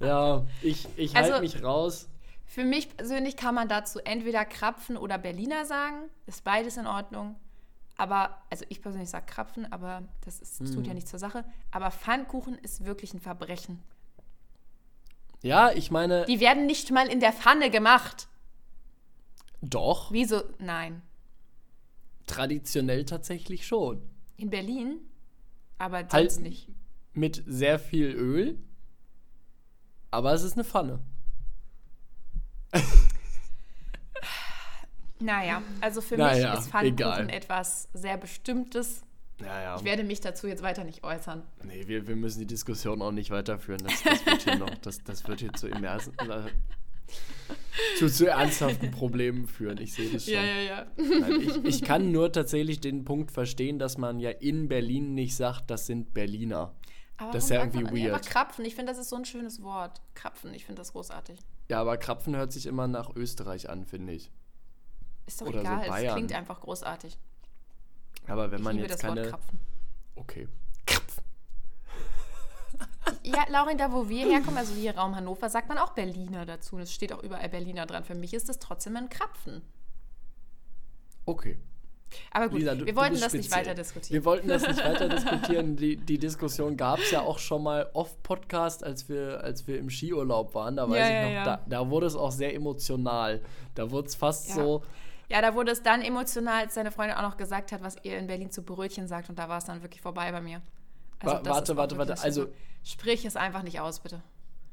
Ja, ich, ich Also- halte mich raus. Für mich persönlich kann man dazu entweder Krapfen oder Berliner sagen. Ist beides in Ordnung. Aber, also ich persönlich sage Krapfen, aber das ist, das tut ja nichts zur Sache. Aber Pfannkuchen ist wirklich ein Verbrechen. Ja, ich meine, Die werden nicht mal in der Pfanne gemacht. doch, Wieso? Nein. traditionell tatsächlich schon. In Berlin? Aber sonst Halt nicht. mit sehr viel Öl, aber es ist eine Pfanne. Naja, also für Naja, mich ist Pfannkuchen etwas sehr Bestimmtes. Ja, ja. Ich werde mich dazu jetzt weiter nicht äußern. Nee, wir, wir müssen die Diskussion auch nicht weiterführen. Das, das wird hier noch, das, das wird hier zu immersen, äh, zu, zu ernsthaften Problemen führen. Ich sehe das schon. ja. Nein, ich, ich kann nur tatsächlich den Punkt verstehen, dass man ja in Berlin nicht sagt, das sind Berliner. Aber Das ist ja irgendwie man weird. einfach Krapfen. Ich finde, das ist so ein schönes Wort. Krapfen, ich finde das großartig. Ja, aber Krapfen hört sich immer nach Österreich an, finde ich. Ist doch Oder so egal, es Bayern. klingt einfach großartig. Aber wenn Ich man liebe jetzt das Wort keine. Krapfen. Okay. <laughs> Ja, Laurin, da wo wir herkommen, also hier Raum Hannover, sagt man auch Berliner dazu. Und es steht auch überall Berliner dran. Für mich ist das trotzdem ein Krapfen. Okay. Aber gut, Lisa, du- wir wollten das nicht speziell. weiter diskutieren. Wir wollten das nicht weiter <laughs> diskutieren. Die, die Diskussion gab es ja auch schon mal off-Podcast, als wir, als wir im Skiurlaub waren. Da weiß Ja, ich ja, noch, ja. Da, da wurde es auch sehr emotional. Da wurde es fast so. Ja, da wurde es dann emotional, als seine Freundin auch noch gesagt hat, was ihr in Berlin zu Brötchen sagt. Und da war es dann wirklich vorbei bei mir. Das warte, warte, warte, also- so. Sprich es einfach nicht aus, bitte.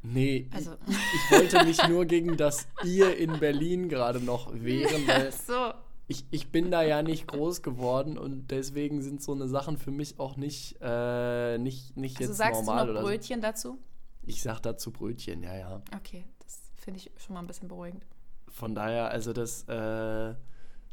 Nee, Also- ich, ich wollte mich <laughs> nur gegen das ihr in Berlin gerade noch wehren, weil so. Ich, ich bin da ja nicht groß geworden und deswegen sind so eine Sachen für mich auch nicht, äh, nicht, nicht Also jetzt sagst normal du noch oder so. Brötchen dazu? Ich sag dazu Brötchen, ja, ja. Okay, das finde ich schon mal ein bisschen beruhigend. Von daher, also das, äh,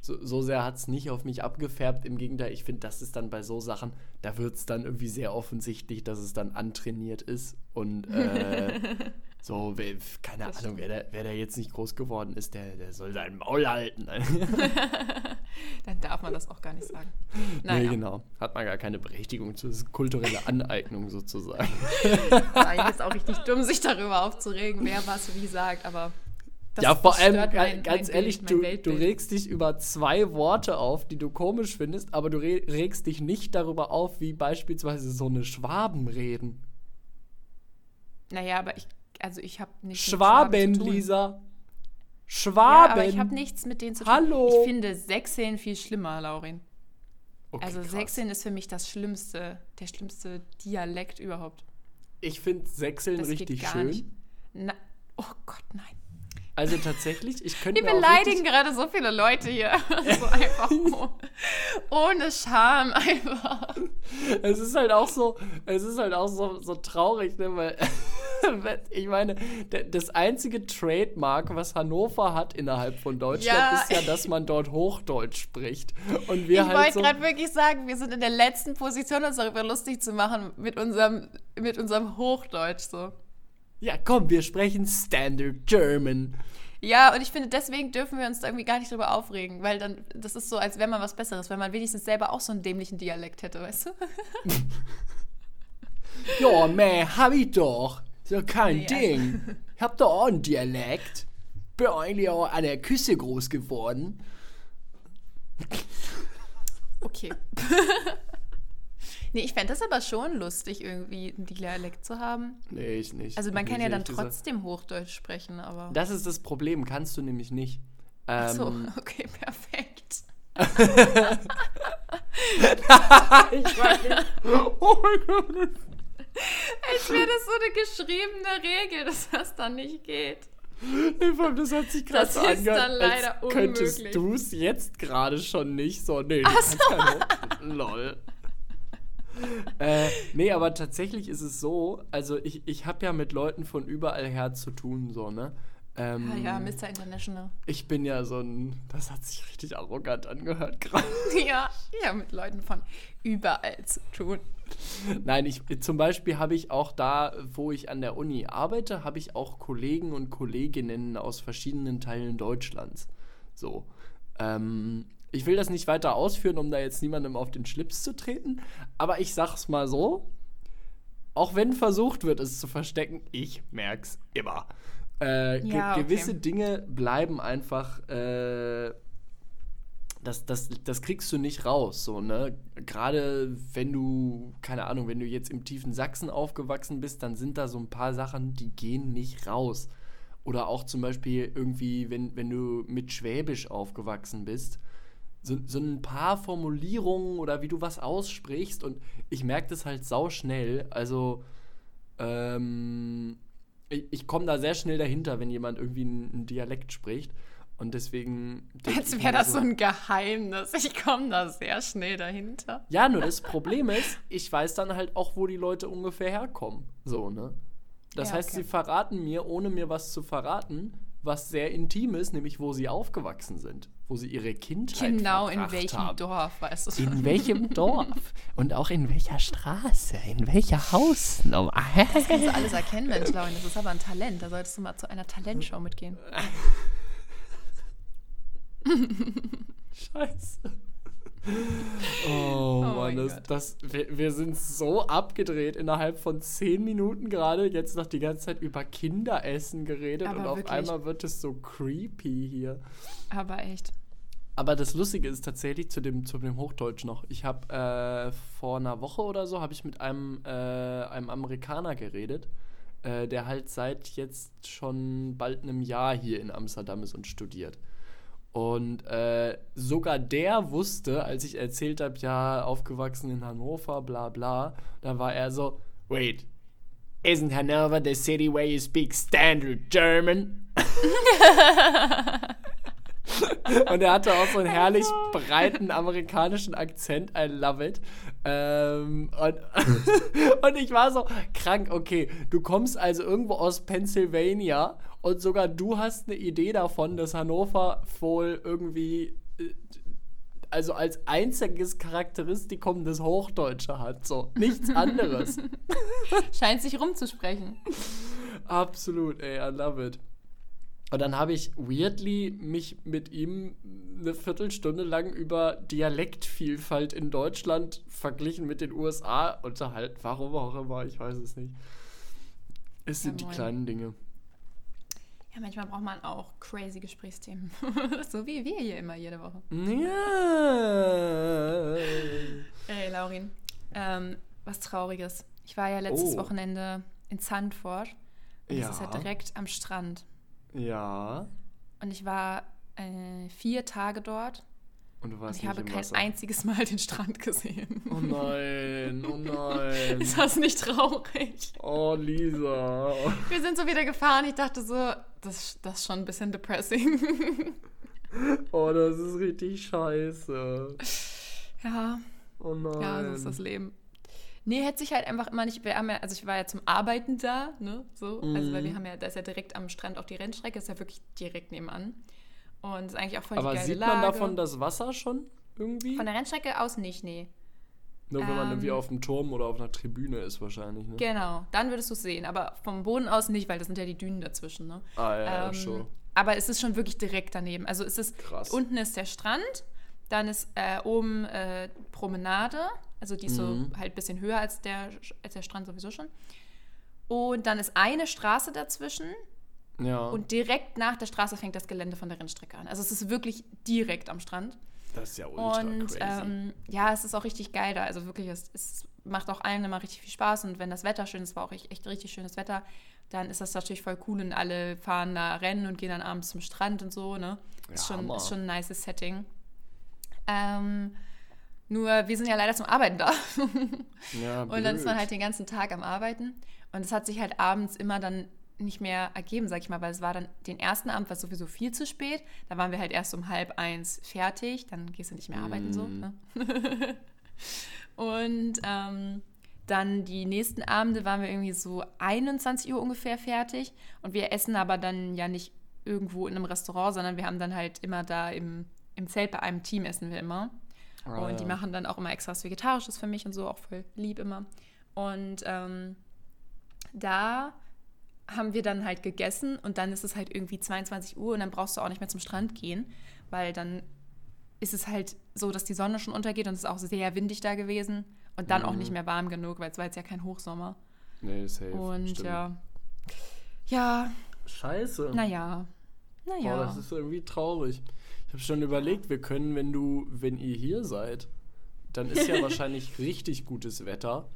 so, so sehr hat es nicht auf mich abgefärbt. Im Gegenteil, ich finde, das ist dann bei so Sachen, da wird es dann irgendwie sehr offensichtlich, dass es dann antrainiert ist. Und äh, <laughs> so, wer, keine Das Ahnung, wer da, wer da jetzt nicht groß geworden ist, der, der soll sein Maul halten. <laughs> <laughs> Dann darf man das auch gar nicht sagen. Nee, Naja, genau. Hat man gar keine Berechtigung zu. Das ist kulturelle Aneignung sozusagen. <laughs> war jetzt auch richtig dumm, sich darüber aufzuregen, wer was wie sagt, aber das, ja, vor allem, ga- mein- ganz mein ehrlich, Bild, du, du regst dich über zwei Worte auf, die du komisch findest, aber du re regst dich nicht darüber auf, wie beispielsweise so eine Schwaben reden. Naja, aber ich, also ich habe nicht Schwaben, mit Schwaben zu tun. Lisa. Ja, Schwaben. aber ich habe nichts mit denen zu tun. Hallo. Ich finde Sächseln viel schlimmer, Laurin. Okay, also krass. Sächseln ist für mich das schlimmste, der schlimmste Dialekt überhaupt. Ich finde Sächseln Das geht richtig gar schön. Na, oh Gott, nein. Also tatsächlich, ich könnte auch beleidigen gerade so viele Leute hier. <laughs> so einfach <laughs> oh, ohne Scham einfach. Es ist halt auch so, es ist halt auch so, so traurig, ne, weil <laughs> ich meine, das einzige Trademark, was Hannover hat innerhalb von Deutschland, Ja. ist ja, dass man dort Hochdeutsch spricht. Und wir Ich halt wollte so, gerade wirklich sagen, wir sind in der letzten Position, uns darüber lustig zu machen mit unserem, mit unserem Hochdeutsch so. ja komm, wir sprechen Standard German. Ja, und ich finde, deswegen dürfen wir uns da irgendwie gar nicht drüber aufregen, weil dann, das ist so, als wäre man was Besseres, wenn man wenigstens selber auch so einen dämlichen Dialekt hätte, weißt du? <laughs> Ja, meh, hab ich doch. Ja kein Ja. Ding. Ich hab doch auch einen Dialekt. Bin eigentlich auch an der Küste groß geworden. Okay. nee, ich fände das aber schon lustig, irgendwie einen Dialekt zu haben. Nee, ich nicht. Also man Ich kann ja dann gesagt. trotzdem Hochdeutsch sprechen, aber. Das ist das Problem, kannst du nämlich nicht. Ähm, so, <laughs> okay, perfekt. <laughs> <laughs> ich weiß nicht. Oh mein Gott. Als wäre das so eine geschriebene Regel, dass das dann nicht geht. Nee, vor allem, Das hat sich gerade Das so ist angehört, dann leider als könntest unmöglich. du es jetzt gerade schon nicht. So, nee, du kannst kein Hoch- Lol. äh, nee, aber tatsächlich ist es so, also ich, ich habe ja mit Leuten von überall her zu tun, so, ne? Ähm, Ah ja, Mr. International. Ich bin ja so ein, das hat sich richtig arrogant angehört <laughs> gerade. ja, ja, mit Leuten von überall zu tun. Nein, ich, zum Beispiel habe ich auch da, wo ich an der Uni arbeite, habe ich auch Kollegen und Kolleginnen aus verschiedenen Teilen Deutschlands. So. Ähm, ich will das nicht weiter ausführen, um da jetzt niemandem auf den Schlips zu treten, aber ich sag's mal so. Auch wenn versucht wird, es zu verstecken, ich merk's immer. Äh, ge Ja, okay. Gewisse Dinge bleiben einfach äh, das, das, das kriegst du nicht raus, so, ne? Gerade wenn du, keine Ahnung, wenn du jetzt im tiefen Sachsen aufgewachsen bist, dann sind da so ein paar Sachen, die gehen nicht raus. Oder auch zum Beispiel irgendwie, wenn, wenn du mit Schwäbisch aufgewachsen bist, so, so ein paar Formulierungen oder wie du was aussprichst und ich merke das halt sau schnell. Also, ähm, ich, ich komme da sehr schnell dahinter, wenn jemand irgendwie einen, Dialekt spricht. Und deswegen. ich wäre das so ein Geheimnis. Ich komme da sehr schnell dahinter. Ja, nur das Problem ist, ich weiß dann halt auch, wo die Leute ungefähr herkommen. So, ne? Das Ja, heißt, okay. sie verraten mir, ohne mir was zu verraten, was sehr intim ist, nämlich wo sie aufgewachsen sind, wo sie ihre Kindheit Genau in welchem haben. Dorf, weißt du? In welchem Dorf und auch in welcher Straße, in welcher Hausnummer. Das kannst du alles erkennen, Mensch, Laurin. Das ist aber ein Talent. Da solltest du mal zu einer Talentshow mitgehen. <laughs> Scheiße. Oh, Mann, mein das, das, wir, wir sind so abgedreht innerhalb von zehn Minuten gerade. Jetzt noch die ganze Zeit über Kinderessen geredet Aber und auf wirklich. einmal wird es so creepy hier. Aber echt. Aber das Lustige ist tatsächlich zu dem, zu dem Hochdeutsch noch. Ich habe äh, vor einer Woche oder so habe ich mit einem, äh, einem Amerikaner geredet, äh, der halt seit jetzt schon bald einem Jahr hier in Amsterdam ist und studiert. Und äh, sogar der wusste, als ich erzählt habe, ja, aufgewachsen in Hannover, bla bla, da war er so, wait, isn't Hanover the city where you speak standard German? <laughs> Und er hatte auch so einen herrlich breiten amerikanischen Akzent. I love it. Ähm, und, <laughs> und ich war so krank, okay, du kommst also irgendwo aus Pennsylvania und sogar du hast eine Idee davon, dass Hannover wohl irgendwie, äh, also als einziges Charakteristikum das Hochdeutsche hat. So, nichts <laughs> anderes. Scheint sich rumzusprechen. Absolut, ey, I love it. Und dann habe ich weirdly mich mit ihm eine Viertelstunde lang über Dialektvielfalt in Deutschland verglichen mit den USA unterhalten. Warum auch immer, ich weiß es nicht. Es sind Ja, die kleinen Dinge. Ja, manchmal braucht man auch crazy Gesprächsthemen. <laughs> so wie wir hier immer jede Woche. Ja. Ey, Laurin, ähm, was Trauriges. Ich war ja letztes Oh. Wochenende in Zandvoort. Und das ist halt Ja. direkt am Strand. Ja. Und ich war äh, vier Tage dort Und du und warst ich nicht habe kein Wasser. einziges Mal den Strand gesehen. Oh nein, oh nein. Ist das nicht traurig? Oh, Lisa. Wir sind so wieder gefahren. Ich dachte so, das, das ist schon ein bisschen depressing. <laughs> Oh, das ist richtig scheiße. ja, Oh nein. ja, so ist das Leben. Nee, hätte sich halt einfach immer nicht. Wir haben ja, also ich war ja zum Arbeiten da, ne? So. Also weil wir Mhm. haben ja, da ist ja direkt am Strand auch die Rennstrecke, ist ja wirklich direkt nebenan. Und ist eigentlich auch voll die Aber geile sieht Lage. man davon das Wasser schon irgendwie? Von der Rennstrecke aus nicht, nee. Nur wenn man ähm, irgendwie auf dem Turm oder auf einer Tribüne ist wahrscheinlich, ne? Genau, dann würdest du es sehen. Aber vom Boden aus nicht, weil das sind ja die Dünen dazwischen, ne? Ah ja, ja Ähm, schon. Aber es ist schon wirklich direkt daneben. Also es ist Krass. unten ist der Strand, dann ist äh, oben äh, Promenade, also die ist Mhm. so halt ein bisschen höher als der, als der Strand sowieso schon. Und dann ist eine Straße dazwischen Ja, und direkt nach der Straße fängt das Gelände von der Rennstrecke an. Also es ist wirklich direkt am Strand. Das ist ja ultra Und ähm, ja, es ist auch richtig geil da. Also wirklich, es, es macht auch allen immer richtig viel Spaß. Und wenn das Wetter schön ist, war auch echt, richtig schönes Wetter, dann ist das natürlich voll cool und alle fahren da Rennen und gehen dann abends zum Strand und so, ne? Ist, Ja, schon, Hammer. ist schon ein nices Setting. Ähm, nur wir sind ja leider zum Arbeiten da. ja, <laughs> Und dann ist man halt den ganzen Tag am Arbeiten. Und es hat sich halt abends immer dann nicht mehr ergeben, sag ich mal, weil es war dann den ersten Abend war es sowieso viel zu spät. Da waren wir halt erst um halb eins fertig. Dann gehst du nicht mehr arbeiten so. Mm. Ne? <laughs> Und ähm, dann die nächsten Abende waren wir irgendwie so 21 Uhr ungefähr fertig. Und wir essen aber dann ja nicht irgendwo in einem Restaurant, sondern wir haben dann halt immer da im, im Zelt bei einem Team essen wir immer. Ah, und die machen dann auch immer extra was Vegetarisches für mich und so, auch voll lieb immer. Und ähm, da haben wir dann halt gegessen und dann ist es halt irgendwie 22 Uhr und dann brauchst du auch nicht mehr zum Strand gehen, weil dann ist es halt so, dass die Sonne schon untergeht und es ist auch sehr windig da gewesen und dann auch Mhm. nicht mehr warm genug, weil es war jetzt ja kein Hochsommer. Nee, safe. Und stimmt. ja. Ja, Scheiße. naja. Naja. Boah, das ist irgendwie traurig. Ich habe schon überlegt, wir können, wenn du, wenn ihr hier seid, dann ist ja <laughs> wahrscheinlich richtig gutes Wetter.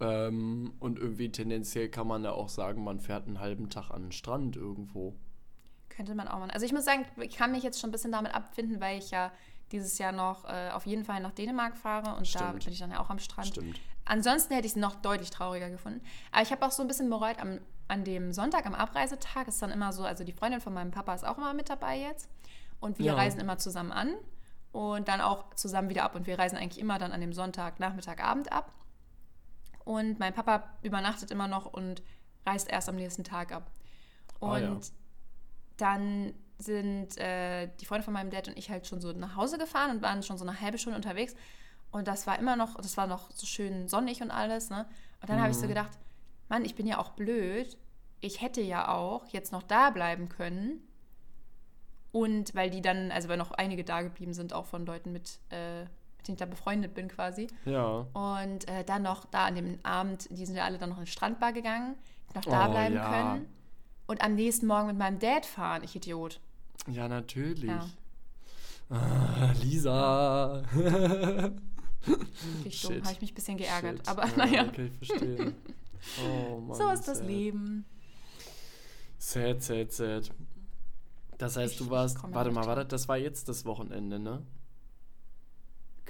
Ähm, und irgendwie tendenziell kann man ja auch sagen, man fährt einen halben Tag an den Strand irgendwo. Könnte man auch mal. Also ich muss sagen, ich kann mich jetzt schon ein bisschen damit abfinden, weil ich ja dieses Jahr noch äh, auf jeden Fall nach Dänemark fahre und da Stimmt. bin ich dann ja auch am Strand. Stimmt. Ansonsten hätte ich es noch deutlich trauriger gefunden. Aber ich habe auch so ein bisschen bereut, am, an dem Sonntag, am Abreisetag, ist dann immer so, also die Freundin von meinem Papa ist auch immer mit dabei jetzt. Und wir Ja. reisen immer zusammen an und dann auch zusammen wieder ab. Und wir reisen eigentlich immer dann an dem Sonntag, Nachmittag, Abend ab. Und mein Papa übernachtet immer noch und reist erst am nächsten Tag ab. Und Ah, ja. dann sind äh, die Freunde von meinem Dad und ich halt schon so nach Hause gefahren und waren schon so eine halbe Stunde unterwegs. Und das war immer noch, das war noch so schön sonnig und alles, ne? Und dann habe ich so Mhm. gedacht, Mann, ich bin ja auch blöd. Ich hätte ja auch jetzt noch da bleiben können. Und weil die dann, also weil noch einige da geblieben sind, auch von Leuten mit, äh, denen ich da befreundet bin quasi. Ja. Und äh, dann noch da an dem Abend, die sind ja alle dann noch in die Strandbar gegangen, noch da Oh, bleiben ja. können. Und am nächsten Morgen mit meinem Dad fahren, ich Idiot. Ja, natürlich. Ja. Ah, Lisa. Wirklich <laughs> dumm, habe ich mich ein bisschen geärgert. Shit. Aber ja, naja, Kann ich verstehen. <laughs> Oh, Mann, so ist das sad. Leben. Sad, sad, sad. Das heißt, Ich- du warst, warte mal, war klar. das, das war jetzt das Wochenende, ne?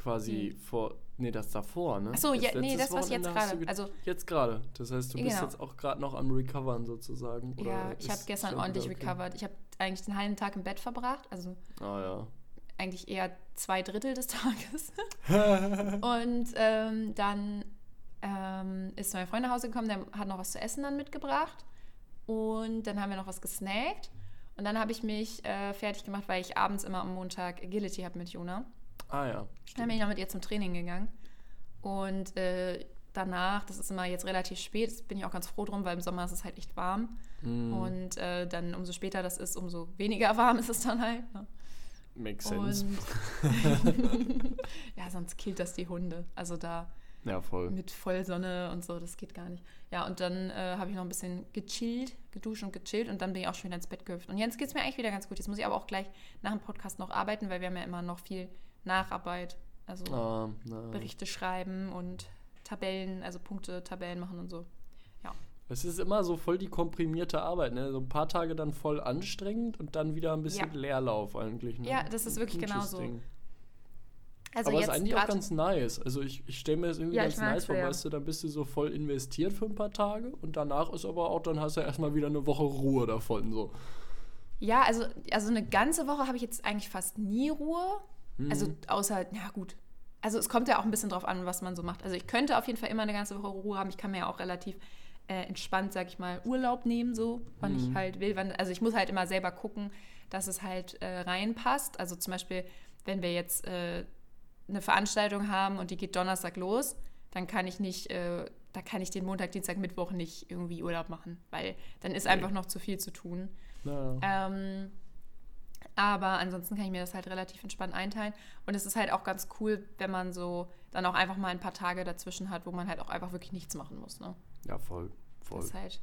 Quasi Hm. vor, nee, das davor, ne? Ach so, ja, nee, das, was jetzt Wochenende du gerade. ge- Also, Jetzt gerade. Das heißt, du bist Genau. jetzt auch gerade noch am Recovern sozusagen. Oder ja, ich habe gestern ordentlich okay? recovered. Ich habe eigentlich den halben Tag im Bett verbracht. Also, Ah ja. eigentlich eher zwei Drittel des <laughs> Tages. <laughs> Und ähm, dann ähm, ist mein Freund nach Hause gekommen, der hat noch was zu essen dann mitgebracht. Und dann haben wir noch was gesnackt. Und dann habe ich mich äh, fertig gemacht, weil ich abends immer am Montag Agility habe mit Jona. Ah ja. Dann bin ich noch mit ihr zum Training gegangen. Und äh, danach, das ist immer jetzt relativ spät, das bin ich auch ganz froh drum, weil im Sommer ist es halt echt warm. Mm, Und äh, dann umso später das ist, umso weniger <laughs> warm ist es dann halt. Ne? makes sense. Und <laughs> <laughs> ja, sonst killt das die Hunde. Also da Ja, voll. mit Vollsonne und so, das geht gar nicht. Ja, und dann äh, habe ich noch ein bisschen gechillt, geduscht und gechillt und dann bin ich auch schon wieder ins Bett gehüpft. Und jetzt geht es mir eigentlich wieder ganz gut. Jetzt muss ich aber auch gleich nach dem Podcast noch arbeiten, weil wir haben ja immer noch viel Nacharbeit. Also Ah. Berichte schreiben und Tabellen, also Punkte, Tabellen machen und so. Es ist immer so voll die komprimierte Arbeit, ne? So ein paar Tage dann voll anstrengend und dann wieder ein bisschen Ja. Leerlauf eigentlich. Ne? Ja, das ist wirklich genauso. Interesting. Also Aber es ist eigentlich auch ganz nice. Also ich, ich stelle mir das irgendwie Ja, ganz nice vor, sehr. weißt du, dann bist du so voll investiert für ein paar Tage und danach ist aber auch, dann hast du erstmal wieder eine Woche Ruhe davon. So. Ja, also, also eine ganze Woche habe ich jetzt eigentlich fast nie Ruhe. Mhm. Also außer, ja gut. Also es kommt ja auch ein bisschen drauf an, was man so macht. Also ich könnte auf jeden Fall immer eine ganze Woche Ruhe haben. Ich kann mir ja auch relativ äh, entspannt, sag ich mal, Urlaub nehmen, so, wann Mhm. ich halt will. Wann, also ich muss halt immer selber gucken, dass es halt äh, reinpasst. Also zum Beispiel, wenn wir jetzt äh, eine Veranstaltung haben und die geht Donnerstag los, dann kann ich nicht, äh, da kann ich den Montag, Dienstag, Mittwoch nicht irgendwie Urlaub machen, weil dann ist Nee. einfach noch zu viel zu tun. Ja. Ähm, aber ansonsten kann ich mir das halt relativ entspannt einteilen. Und es ist halt auch ganz cool, wenn man so dann auch einfach mal ein paar Tage dazwischen hat, wo man halt auch einfach wirklich nichts machen muss. Ne? ja, voll. Voll. Das ist halt,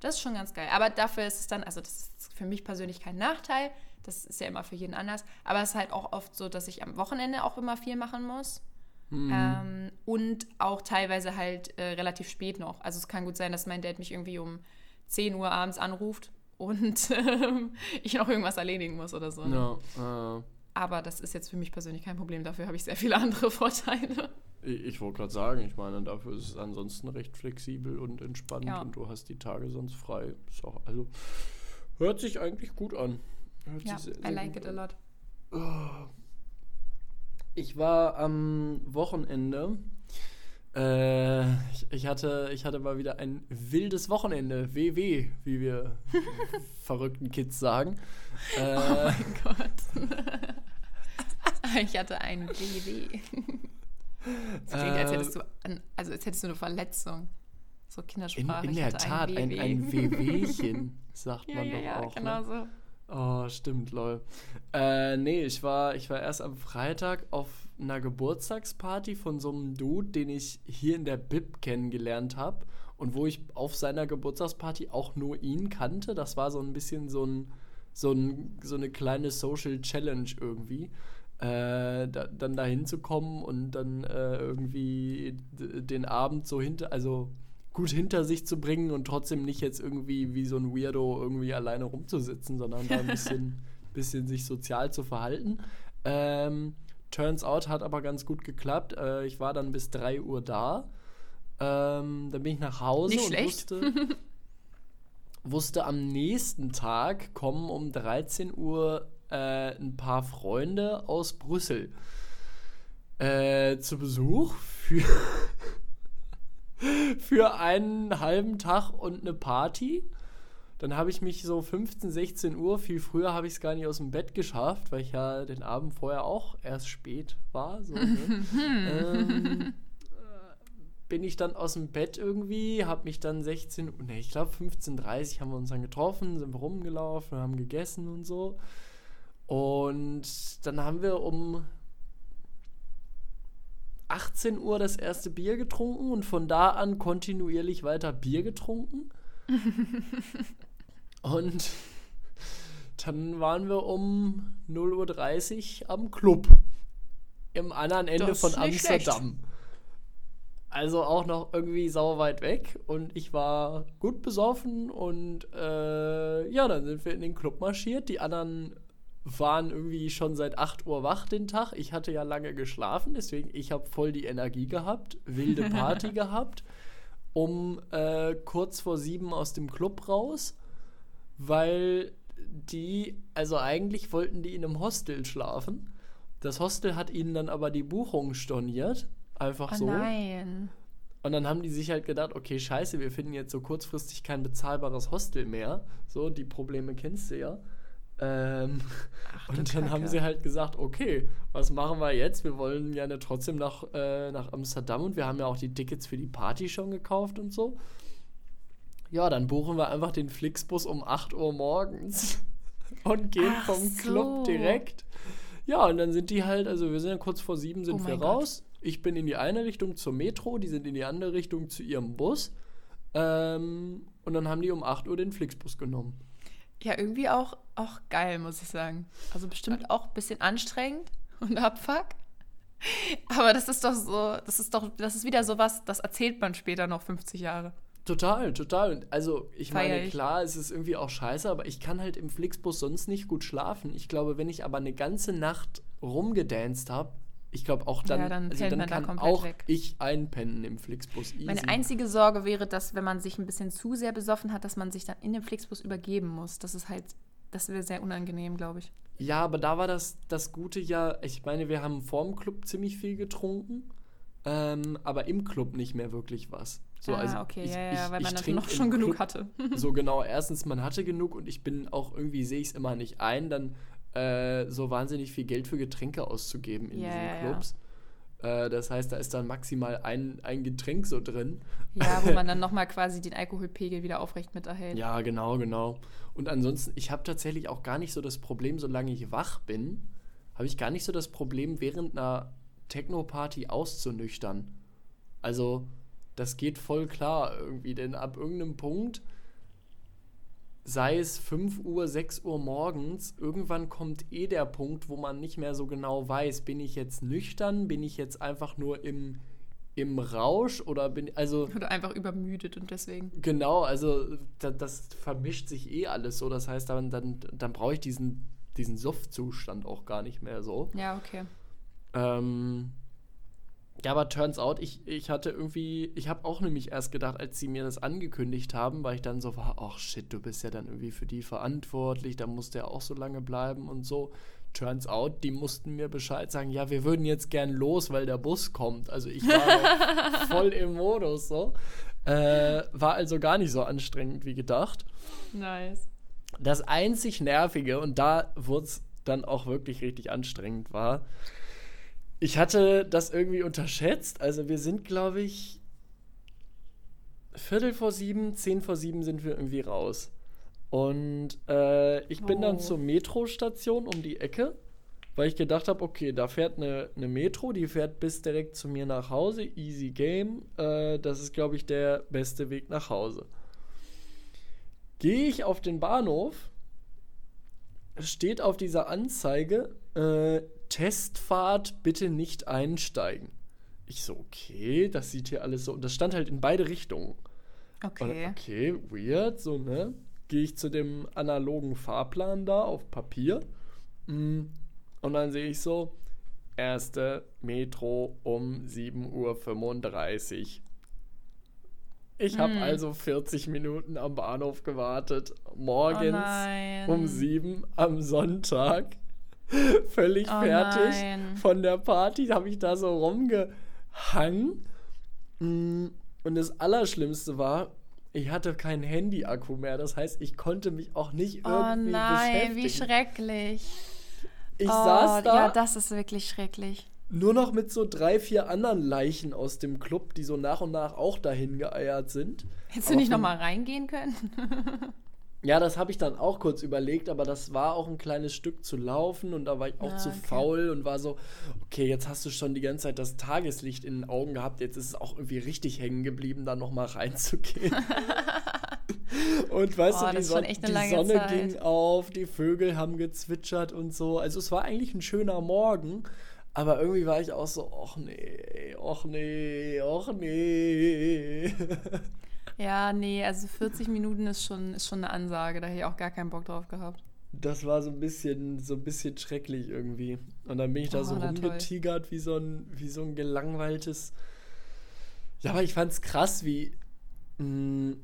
das ist schon ganz geil. Aber dafür ist es dann, also das ist für mich persönlich kein Nachteil. Das ist ja immer für jeden anders. Aber es ist halt auch oft so, dass ich am Wochenende auch immer viel machen muss. Mhm. Ähm, und auch teilweise halt äh, relativ spät noch. Also es kann gut sein, dass mein Dad mich irgendwie um 10 Uhr abends anruft und <laughs> ähm, ich noch irgendwas erledigen muss oder so. ne? ja, äh, Aber das ist jetzt für mich persönlich kein Problem. Dafür habe ich sehr viele <laughs> andere Vorteile. ich, ich wollte gerade sagen, ich meine, dafür ist es ansonsten recht flexibel und entspannt Ja. und du hast die Tage sonst frei. Ist auch, also hört sich eigentlich gut an. Hört Ja, sich sehr, I sehr like gut it a an. lot. Ich war am Wochenende Äh, ich, ich, hatte, ich hatte mal wieder ein wildes Wochenende. WW, wie wir <laughs> verrückten Kids sagen. Äh, oh mein Gott. <laughs> ich hatte ein WW. Das klingt, als hättest du, an, also als hättest du eine Verletzung. So Kindersprache. In, in der Tat, ein, ein, ein WWchen, <laughs> sagt man ja, doch ja, auch. Genau ne? so. Oh, stimmt, lol. Äh, nee, ich war, ich war erst am Freitag auf einer Geburtstagsparty von so einem Dude, den ich hier in der Bib kennengelernt habe und wo ich auf seiner Geburtstagsparty auch nur ihn kannte. Das war so ein bisschen so, ein, so, ein, so eine kleine Social Challenge irgendwie. Äh, da, dann da hinzukommen und dann äh, irgendwie den Abend so hinter, also gut hinter sich zu bringen und trotzdem nicht jetzt irgendwie wie so ein Weirdo irgendwie alleine rumzusitzen, sondern da ein <laughs> bisschen, bisschen sich sozial zu verhalten. Ähm, turns out hat aber ganz gut geklappt. Äh, ich war dann bis 3 Uhr da. Ähm, dann bin ich nach Hause Nicht und schlecht. wusste, <laughs> wusste am nächsten Tag kommen um 13 Uhr äh, ein paar Freunde aus Brüssel äh, zu Besuch für <laughs> für einen halben Tag und eine Party. Dann habe ich mich so 15, 16 Uhr, viel früher habe ich es gar nicht aus dem Bett geschafft, weil ich ja den Abend vorher auch erst spät war. So, ne? <laughs> ähm, bin ich dann aus dem Bett irgendwie, habe mich dann 16, ne, ich glaube 15.30 haben wir uns dann getroffen, sind wir rumgelaufen, haben gegessen und so. Und dann haben wir um 18 Uhr das erste Bier getrunken und von da an kontinuierlich weiter Bier getrunken. <laughs> und dann waren wir um 0.30 Uhr am Club. Im anderen Ende von Amsterdam. Also auch noch irgendwie sauer weit weg. Und ich war gut besoffen und äh, ja, dann sind wir in den Club marschiert. Die anderen waren irgendwie schon seit 8 Uhr wach den Tag. Ich hatte ja lange geschlafen, deswegen ich habe voll die Energie gehabt, wilde <laughs> Party gehabt. Um äh, kurz vor sieben aus dem Club raus, weil die, also eigentlich wollten die in einem Hostel schlafen. Das Hostel hat ihnen dann aber die Buchung storniert. Einfach Oh so. nein. Und dann haben die sich halt gedacht, okay, scheiße, wir finden jetzt so kurzfristig kein bezahlbares Hostel mehr. So, die Probleme kennst du ja. Ähm, Ach, und dann haben Kacke. sie halt gesagt, okay, was machen wir jetzt? Wir wollen ja ne trotzdem nach, äh, nach Amsterdam und wir haben ja auch die Tickets für die Party schon gekauft und so. Ja, dann buchen wir einfach den Flixbus um 8 Uhr morgens <laughs> und gehen Ach vom so. Club direkt. Ja, und dann sind die halt, also wir sind ja kurz vor sieben sind Oh wir Gott. raus. Ich bin in die eine Richtung zur Metro, die sind in die andere Richtung zu ihrem Bus. Ähm, und dann haben die um 8 Uhr den Flixbus genommen. Ja, irgendwie auch, auch geil, muss ich sagen. Also bestimmt auch ein bisschen anstrengend <laughs> und Abfuck. Aber das ist doch so, das ist doch, das ist wieder sowas, das erzählt man später noch 50 Jahre. Total, total. Also ich Feier meine, ich. klar, es ist irgendwie auch scheiße, aber ich kann halt im Flixbus sonst nicht gut schlafen. Ich glaube, wenn ich aber eine ganze Nacht rumgedanced habe, ich glaube auch dann, Ja, dann also dann da kann komplett auch weg. ich einpennen im Flixbus. Easy. Meine einzige Sorge wäre, dass wenn man sich ein bisschen zu sehr besoffen hat, dass man sich dann in dem Flixbus übergeben muss. Das ist halt, das wäre sehr unangenehm, glaube ich. Ja, aber da war das, das Gute ja, ich meine, wir haben vorm Club ziemlich viel getrunken, ähm, aber im Club nicht mehr wirklich was. So, ah, also okay, ich, ja, ja, weil ich man dann noch schon genug Club- hatte. <laughs> So genau, erstens, man hatte genug und ich bin auch irgendwie, sehe ich es immer nicht ein, dann äh, so wahnsinnig viel Geld für Getränke auszugeben in Ja, diesen ja, ja. Clubs. Äh, das heißt, da ist dann maximal ein, ein Getränk so drin. Ja, wo man dann <laughs> nochmal quasi den Alkoholpegel wieder aufrecht miterhält. Ja, genau, genau. Und ansonsten, ich habe tatsächlich auch gar nicht so das Problem, solange ich wach bin, habe ich gar nicht so das Problem, während einer Techno-Party auszunüchtern. Also, das geht voll klar irgendwie, denn ab irgendeinem Punkt, sei es 5 Uhr, 6 Uhr morgens, irgendwann kommt eh der Punkt, wo man nicht mehr so genau weiß, bin ich jetzt nüchtern, bin ich jetzt einfach nur im, im Rausch oder bin, also Oder einfach übermüdet und deswegen. Genau, also da, das vermischt sich eh alles so. Das heißt, dann, dann, dann brauche ich diesen, diesen Suff-Zustand auch gar nicht mehr so. Ja, okay. Ähm, ja, aber turns out, ich, ich hatte irgendwie, ich habe auch nämlich erst gedacht, als sie mir das angekündigt haben, weil ich dann so war, ach shit, du bist ja dann irgendwie für die verantwortlich, da musst du ja auch so lange bleiben und so. turns out, die mussten mir Bescheid sagen, ja, wir würden jetzt gern los, weil der Bus kommt. Also ich war <laughs> voll im Modus so. Äh, war also gar nicht so anstrengend wie gedacht. Nice. Das einzig Nervige, und da wurde es dann auch wirklich richtig anstrengend, war, ich hatte das irgendwie unterschätzt. Also wir sind, glaube ich, Viertel vor sieben, zehn vor sieben sind wir irgendwie raus. Und äh, ich bin oh. dann zur Metrostation um die Ecke, weil ich gedacht habe, okay, da fährt eine, eine Metro, die fährt bis direkt zu mir nach Hause, easy game. Äh, das ist, glaube ich, der beste Weg nach Hause. Gehe ich auf den Bahnhof, steht auf dieser Anzeige, äh, Testfahrt bitte nicht einsteigen. Ich so, okay, das sieht hier alles so. Und das stand halt in beide Richtungen. Okay. Und, okay, weird, so, ne? Gehe ich zu dem analogen Fahrplan da auf Papier. Mm, und dann sehe ich so, erste Metro um 7.35 Uhr. Ich habe hm. also 40 Minuten am Bahnhof gewartet. Morgens oh um 7 am Sonntag. <laughs> Völlig oh fertig nein. von der Party habe ich da so rumgehangen. Mm, und das Allerschlimmste war, ich hatte keinen Handy-Akku mehr. Das heißt, ich konnte mich auch nicht oh irgendwie oh nein, wie schrecklich. Ich oh, saß da. Ja, das ist wirklich schrecklich. Nur noch mit so drei, vier anderen Leichen aus dem Club, die so nach und nach auch dahin geeiert sind. Hättest du nicht nochmal reingehen können? <laughs> ja, das habe ich dann auch kurz überlegt, aber das war auch ein kleines Stück zu laufen und da war ich auch ah, zu okay. faul und war so, okay, jetzt hast du schon die ganze Zeit das Tageslicht in den Augen gehabt, jetzt ist es auch irgendwie richtig hängen geblieben, da nochmal reinzugehen. <laughs> und weißt oh, du, die, Son die Sonne Zeit. ging auf, die Vögel haben gezwitschert und so. Also es war eigentlich ein schöner Morgen. Aber irgendwie war ich auch so, ach nee, ach nee, ach nee. Ja, nee, also 40 Minuten ist schon, ist schon eine Ansage, da hätte ich auch gar keinen Bock drauf gehabt. Das war so ein bisschen, so ein bisschen schrecklich irgendwie. Und dann bin ich da oh, so rumgetigert wie so ein, wie so ein gelangweiltes. Ja, aber ich fand's krass, wie. Mh, mm,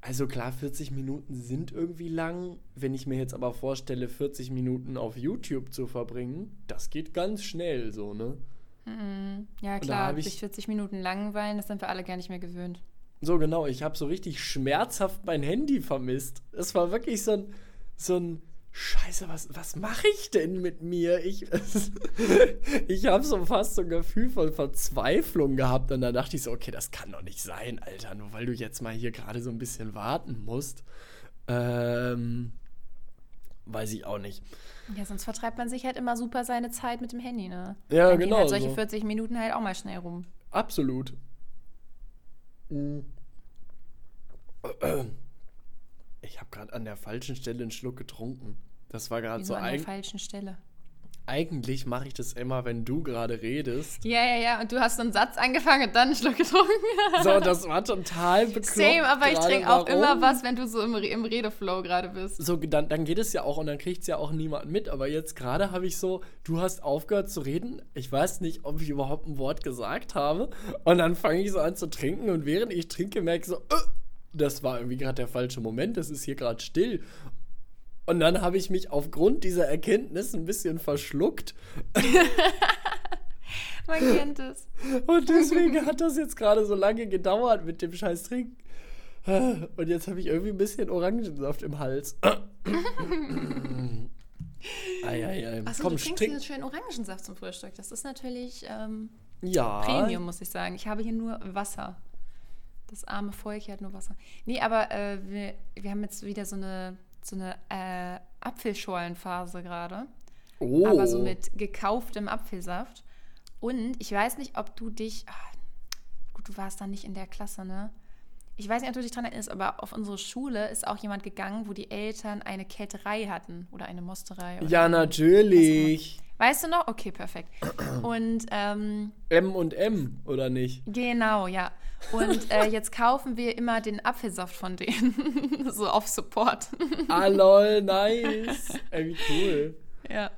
also klar, 40 Minuten sind irgendwie lang. Wenn ich mir jetzt aber vorstelle, 40 Minuten auf YouTube zu verbringen, das geht ganz schnell so, ne? Mhm. Ja, klar, sich 40 Minuten langweilen, das sind wir alle gar nicht mehr gewöhnt. So genau, ich habe so richtig schmerzhaft mein Handy vermisst. Es war wirklich so ein, so ein Scheiße, was, was mache ich denn mit mir? Ich, <laughs> ich habe so fast so ein Gefühl von Verzweiflung gehabt und dann dachte ich so, okay, das kann doch nicht sein, Alter, nur weil du jetzt mal hier gerade so ein bisschen warten musst. Ähm, weiß ich auch nicht. Ja, sonst vertreibt man sich halt immer super seine Zeit mit dem Handy, ne? Ja, Dann genau. Halt solche so. 40 Minuten halt auch mal schnell rum. Absolut. Ich habe gerade an der falschen Stelle einen Schluck getrunken. Das war gerade so an der falschen Stelle. Eigentlich mache ich das immer, wenn du gerade redest. Ja, ja, ja. Und du hast so einen Satz angefangen und dann einen Schluck getrunken. <laughs> so, das war total bekloppt. Same, aber ich trinke auch immer was, wenn du so im, im Redeflow gerade bist. So, dann, dann geht es ja auch und dann kriegt es ja auch niemand mit. Aber jetzt gerade habe ich so, du hast aufgehört zu reden. Ich weiß nicht, ob ich überhaupt ein Wort gesagt habe. Und dann fange ich so an zu trinken und während ich trinke, merke ich so, äh, das war irgendwie gerade der falsche Moment, das ist hier gerade still. Und dann habe ich mich aufgrund dieser Erkenntnis ein bisschen verschluckt. <laughs> Man kennt es. Und deswegen hat das jetzt gerade so lange gedauert mit dem scheiß Trinken. Und jetzt habe ich irgendwie ein bisschen Orangensaft im Hals. <laughs> Eieiei. Achso, Komm, du trinkst hier schön Orangensaft zum Frühstück. Das ist natürlich ähm, ja. Premium, muss ich sagen. Ich habe hier nur Wasser. Das arme Volk hier hat nur Wasser. Nee, aber äh, wir, wir haben jetzt wieder so eine so eine äh, Apfelscholenphase gerade. Oh. Aber so mit gekauftem Apfelsaft. Und ich weiß nicht, ob du dich. Ach, gut, du warst da nicht in der Klasse, ne? Ich weiß nicht, ob du dich dran erinnerst, aber auf unsere Schule ist auch jemand gegangen, wo die Eltern eine Kälterei hatten oder eine Mosterei. ja, natürlich. Weißt du noch? Okay, perfekt. Und ähm, M und M, oder nicht? Genau, ja. Und äh, jetzt kaufen wir immer den Apfelsaft von denen. <laughs> so auf Support. ah, lol, nice. Ey, wie cool. Ja.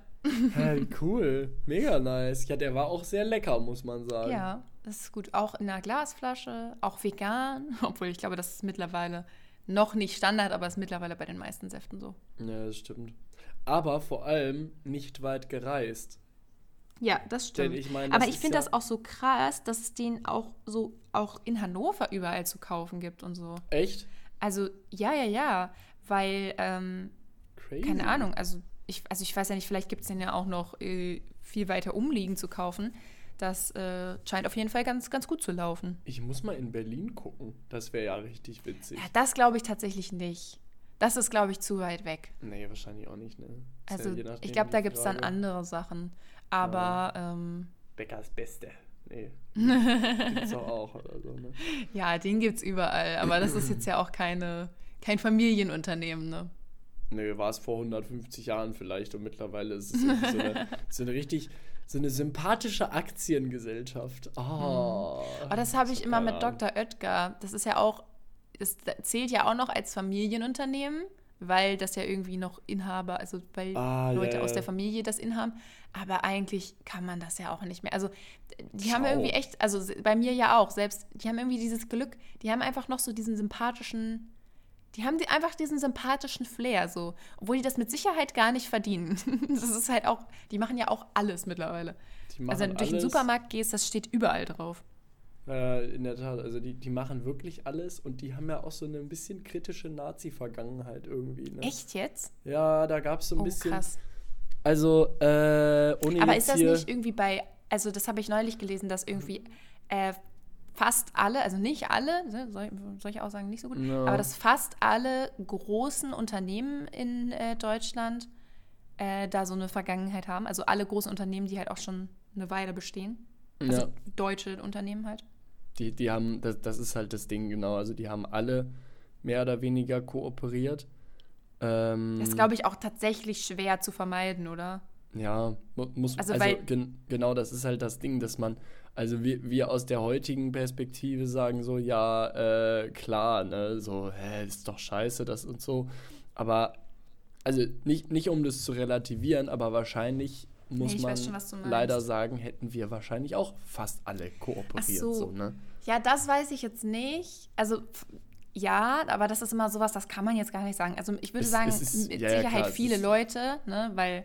Hey, wie cool. Mega nice. Ja, der war auch sehr lecker, muss man sagen. Ja, das ist gut. Auch in einer Glasflasche, auch vegan. <laughs> Obwohl ich glaube, das ist mittlerweile noch nicht Standard, aber ist mittlerweile bei den meisten Säften so. Ja, das stimmt. Aber vor allem nicht weit gereist. Ja, das stimmt. Ich Aber das ich ist finde ja- das auch so krass, dass es den auch so auch in Hannover überall zu kaufen gibt und so. Echt? Also, ja, ja, ja. Weil, ähm, Crazy. keine Ahnung, also ich, also ich weiß ja nicht, vielleicht gibt es den ja auch noch äh, viel weiter umliegend zu kaufen. Das äh, scheint auf jeden Fall ganz, ganz gut zu laufen. Ich muss mal in Berlin gucken. Das wäre ja richtig witzig. Ja, das glaube ich tatsächlich nicht. Das ist, glaube ich, zu weit weg. Nee, wahrscheinlich auch nicht, ne? Also ja nachdem ich glaube, da gibt es dann andere Sachen. Aber ähm, Bäckers Beste. Nee. <laughs> Gibt's doch auch oder so, ne? ja, den gibt es überall. Aber das ist jetzt ja auch keine, kein Familienunternehmen, ne? Nee, war es vor 150 Jahren vielleicht und mittlerweile ist es so eine, <laughs> so eine richtig, so eine sympathische Aktiengesellschaft. Ah. Aber das habe ich immer mit. Dr. Oetker. Das ist ja auch, das zählt ja auch noch als Familienunternehmen, weil das ja irgendwie noch Inhaber, also weil Ah, Leute ja, aus der Familie das inhaben. Aber eigentlich kann man das ja auch nicht mehr. Also die haben Schau. irgendwie echt, also bei mir ja auch, selbst, die haben irgendwie dieses Glück, die haben einfach noch so diesen sympathischen, die haben die einfach diesen sympathischen Flair so, obwohl die das mit Sicherheit gar nicht verdienen. <laughs> Das ist halt auch, die machen ja auch alles mittlerweile. Also wenn du durch den. Supermarkt gehst, das steht überall drauf. Äh, in der Tat, also die, die machen wirklich alles und die haben ja auch so eine ein bisschen kritische Nazi-Vergangenheit irgendwie. Ne? Echt jetzt? Ja, da gab es so ein Oh, bisschen. krass. Also, äh, ohne Aber ist das nicht irgendwie bei, also das habe ich neulich gelesen, dass irgendwie äh, fast alle, also nicht alle, ne, solche Aussagen nicht so gut, Ja. aber dass fast alle großen Unternehmen in äh, Deutschland äh, da so eine Vergangenheit haben. Also alle großen Unternehmen, die halt auch schon eine Weile bestehen. Also Ja. deutsche Unternehmen halt. Die, die haben, das, das ist halt das Ding, genau. Also die haben alle mehr oder weniger kooperiert. Ähm, Das ist, glaube ich, auch tatsächlich schwer zu vermeiden, oder? Ja, mu muss, Also, also, gen genau das ist halt das Ding, dass man, also wir, wir aus der heutigen Perspektive sagen so, ja, äh, klar, ne, so, hä, ist doch scheiße, das und so. Aber, also nicht, nicht um das zu relativieren, aber wahrscheinlich muss ich man schon, leider sagen, hätten wir wahrscheinlich auch fast alle kooperiert, so. so. ne? Ja, das weiß ich jetzt nicht. Also ja, aber das ist immer sowas, das kann man jetzt gar nicht sagen. Also ich würde Es- sagen, es ist- mit ja, Sicherheit klar, viele Leute, ne, weil,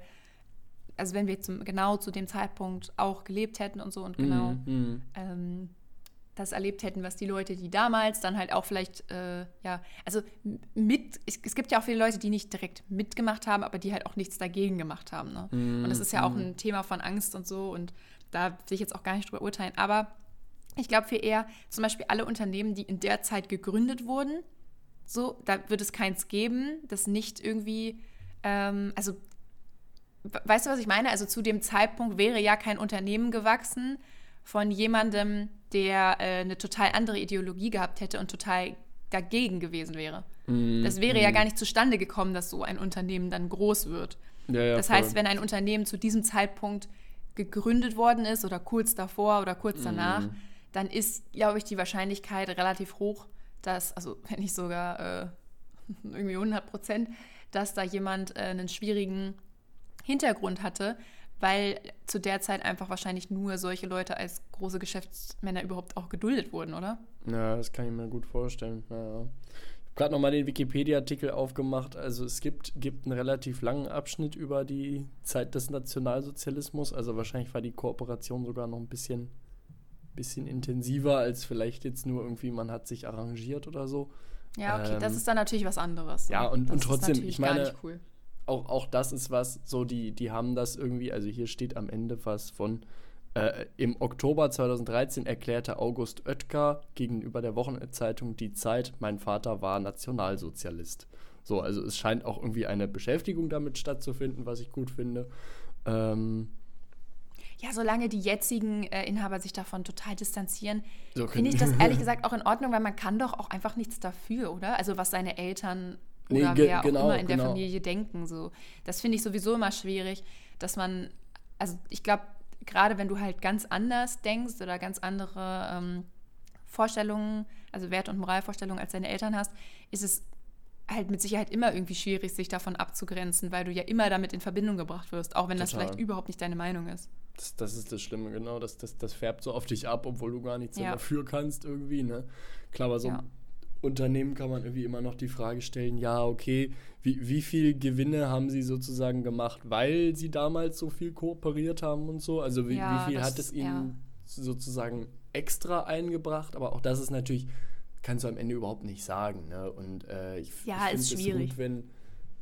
also wenn wir zum, genau zu dem Zeitpunkt auch gelebt hätten und so und genau Mhm, ähm, das erlebt hätten, was die Leute, die damals dann halt auch vielleicht, äh, ja, also mit, es, es gibt ja auch viele Leute, die nicht direkt mitgemacht haben, aber die halt auch nichts dagegen gemacht haben. Ne? Und das ist ja auch ein Thema von Angst und so und da will ich jetzt auch gar nicht drüber urteilen, aber ich glaube viel eher, zum Beispiel alle Unternehmen, die in der Zeit gegründet wurden, so, da wird es keins geben, das nicht irgendwie, ähm, also we- weißt du, was ich meine? Also zu dem Zeitpunkt wäre ja kein Unternehmen gewachsen von jemandem, der äh, eine total andere Ideologie gehabt hätte und total dagegen gewesen wäre. Mhm, Das wäre ja gar nicht zustande gekommen, dass so ein Unternehmen dann groß wird. Ja, ja, Das voll. heißt, wenn ein Unternehmen zu diesem Zeitpunkt gegründet worden ist oder kurz davor oder kurz Mhm. danach, dann ist, glaube ich, die Wahrscheinlichkeit relativ hoch, dass, also <laughs> wenn nicht sogar äh, <laughs> irgendwie 100 Prozent, dass da jemand äh, einen schwierigen Hintergrund hatte, weil zu der Zeit einfach wahrscheinlich nur solche Leute als große Geschäftsmänner überhaupt auch geduldet wurden, oder? Ja, das kann ich mir gut vorstellen. Ja, ja. Ich habe gerade nochmal den Wikipedia-Artikel aufgemacht. Also es gibt, gibt einen relativ langen Abschnitt über die Zeit des Nationalsozialismus. Also wahrscheinlich war die Kooperation sogar noch ein bisschen, bisschen intensiver als vielleicht jetzt nur irgendwie, man hat sich arrangiert oder so. Ja, okay, das Ähm, ist dann natürlich was anderes. ja, und- das und trotzdem, ich meine- Gar nicht cool. Auch, auch das ist was, so die, die haben das irgendwie, also hier steht am Ende was von, äh, im Oktober 2013 erklärte August Oetker gegenüber der Wochenzeitung Die Zeit, mein Vater war Nationalsozialist. So, also es scheint auch irgendwie eine Beschäftigung damit stattzufinden, was ich gut finde. Ähm, Ja, solange die jetzigen äh, Inhaber sich davon total distanzieren, so finde ich das ehrlich <laughs> gesagt auch in Ordnung, weil man kann doch auch einfach nichts dafür, oder? Also was seine Eltern Nee, oder ge- wer auch genau, immer in der genau. Familie denken. So. Das finde ich sowieso immer schwierig, dass man, also ich glaube, gerade wenn du halt ganz anders denkst oder ganz andere ähm, Vorstellungen, also Wert- und Moralvorstellungen als deine Eltern hast, ist es halt mit Sicherheit immer irgendwie schwierig, sich davon abzugrenzen, weil du ja immer damit in Verbindung gebracht wirst, auch wenn das Total. vielleicht überhaupt nicht deine Meinung ist. Das, das ist das Schlimme, genau. Das, das, das färbt so auf dich ab, obwohl du gar nichts Ja. dafür kannst irgendwie, ne? Klar, aber so Ja. Unternehmen kann man irgendwie immer noch die Frage stellen, ja, okay, wie, wie viel Gewinne haben sie sozusagen gemacht, weil sie damals so viel kooperiert haben und so? Also wie, Ja, wie viel das- hat es ihnen ja. sozusagen extra eingebracht? Aber auch das ist natürlich, kannst du am Ende überhaupt nicht sagen. Ne? Und äh, ich, Ja, ich finde es schwierig. gut, wenn,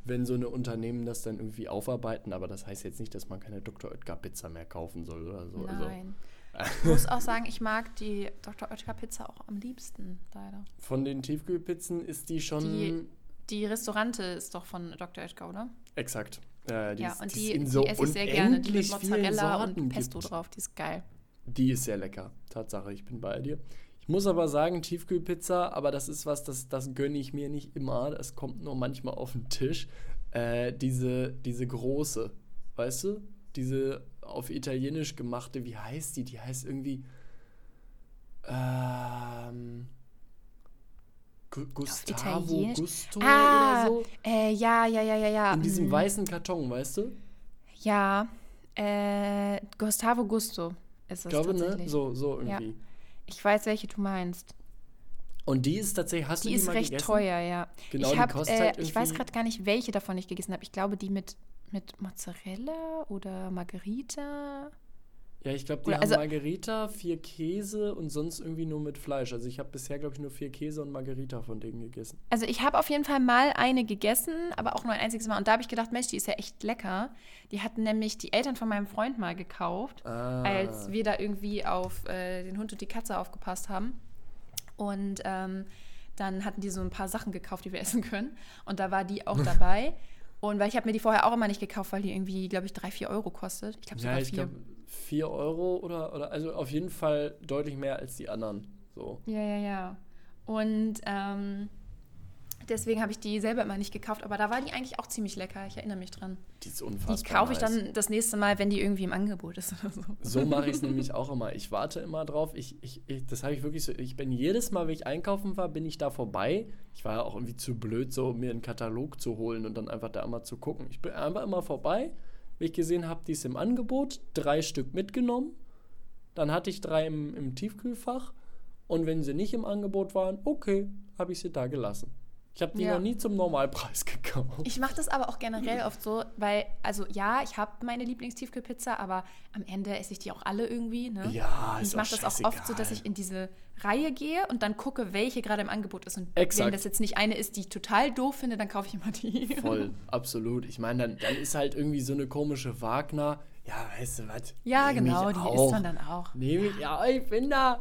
wenn so eine Unternehmen das dann irgendwie aufarbeiten, aber das heißt jetzt nicht, dass man keine Dr. Oetker Pizza mehr kaufen soll oder so. Also, Nein. Ich muss auch sagen, ich mag die Dr. Oetker Pizza auch am liebsten, leider. von den Tiefkühlpizzen ist die schon Die- Die Restaurante ist doch von Dr. Oetker, oder? exakt. Äh, die ja, ist, und die, die, in die so esse ich sehr gerne. Die mit Mozzarella und Pesto gibt. drauf, die ist geil. Die ist sehr lecker. Tatsache, ich bin bei dir. Ich muss aber sagen, Tiefkühlpizza, aber das ist was, das, das gönne ich mir nicht immer. Das kommt nur manchmal auf den Tisch. Äh, diese, diese große, weißt du? Diese auf Italienisch gemachte, wie heißt die? Die heißt irgendwie. Ähm. Gu- Gustavo? Gusto Ah, oder so. Äh, ja, ja, ja, ja, ja. In diesem mm, weißen Karton, weißt du? Ja, äh, Gustavo Gusto ist Ich es glaube, ne? So, so Ja. irgendwie. Ich weiß, welche du meinst. Und die ist tatsächlich, hast du Die die ist mal recht gegessen? teuer, ja. Genau, ich, die hab, kostet äh, halt ich weiß irgendwie- gerade gar nicht, welche davon ich gegessen habe. Ich glaube, die mit, mit Mozzarella oder Margarita. Ja, ich glaube, die Oder haben also- Margarita, vier Käse und sonst irgendwie nur mit Fleisch. Also ich habe bisher, glaube ich, nur vier Käse und Margarita von denen gegessen. Also ich habe auf jeden Fall mal eine gegessen, aber auch nur ein einziges Mal. Und da habe ich gedacht, Mensch, die ist ja echt lecker. Die hatten nämlich die Eltern von meinem Freund mal gekauft, Ah. als wir da irgendwie auf äh, den Hund und die Katze aufgepasst haben. Und ähm, dann hatten die so ein paar Sachen gekauft, die wir <laughs> essen können. Und da war die auch <laughs> dabei. Und weil ich habe mir die vorher auch immer nicht gekauft, weil die irgendwie, glaube ich, drei, vier Euro kostet. Ich glaube Ja, sogar ich vier. glaube, vier Euro oder, oder, also auf jeden Fall deutlich mehr als die anderen. So. Ja, ja, ja. Und ähm, deswegen habe ich die selber immer nicht gekauft. Aber da war die eigentlich auch ziemlich lecker. Ich erinnere mich dran. Die ist unfassbar. Die kaufe ich nice. dann das nächste Mal, wenn die irgendwie im Angebot ist oder so. So mache ich es <laughs> nämlich auch immer. Ich warte immer drauf. Ich, ich, ich, das habe ich wirklich so. Ich bin jedes Mal, wenn ich einkaufen war, bin ich da vorbei. Ich war ja auch irgendwie zu blöd, so mir einen Katalog zu holen und dann einfach da mal zu gucken. Ich bin einfach immer vorbei. Wenn ich gesehen habe, die ist im Angebot, drei Stück mitgenommen. Dann hatte ich drei im, im Tiefkühlfach. Und wenn sie nicht im Angebot waren, okay, habe ich sie da gelassen. Ich habe die Ja. noch nie zum Normalpreis <laughs> gekauft. Ich mache das aber auch generell oft so, weil, also ja, ich habe meine Lieblingstiefkühlpizza, aber am Ende esse ich die auch alle irgendwie. Ne? Ja, Und ist ich mache das auch oft so, dass ich in diese Reihe gehe und dann gucke, welche gerade im Angebot ist. Und Exakt. wenn das jetzt nicht eine ist, die ich total doof finde, dann kaufe ich immer die. Voll, <laughs> absolut. Ich meine, dann, dann ist halt irgendwie so eine komische Wagner. Ja, weißt du was? Ja, genau, die auch. isst man dann auch. Nehme ich, ja, ich bin da.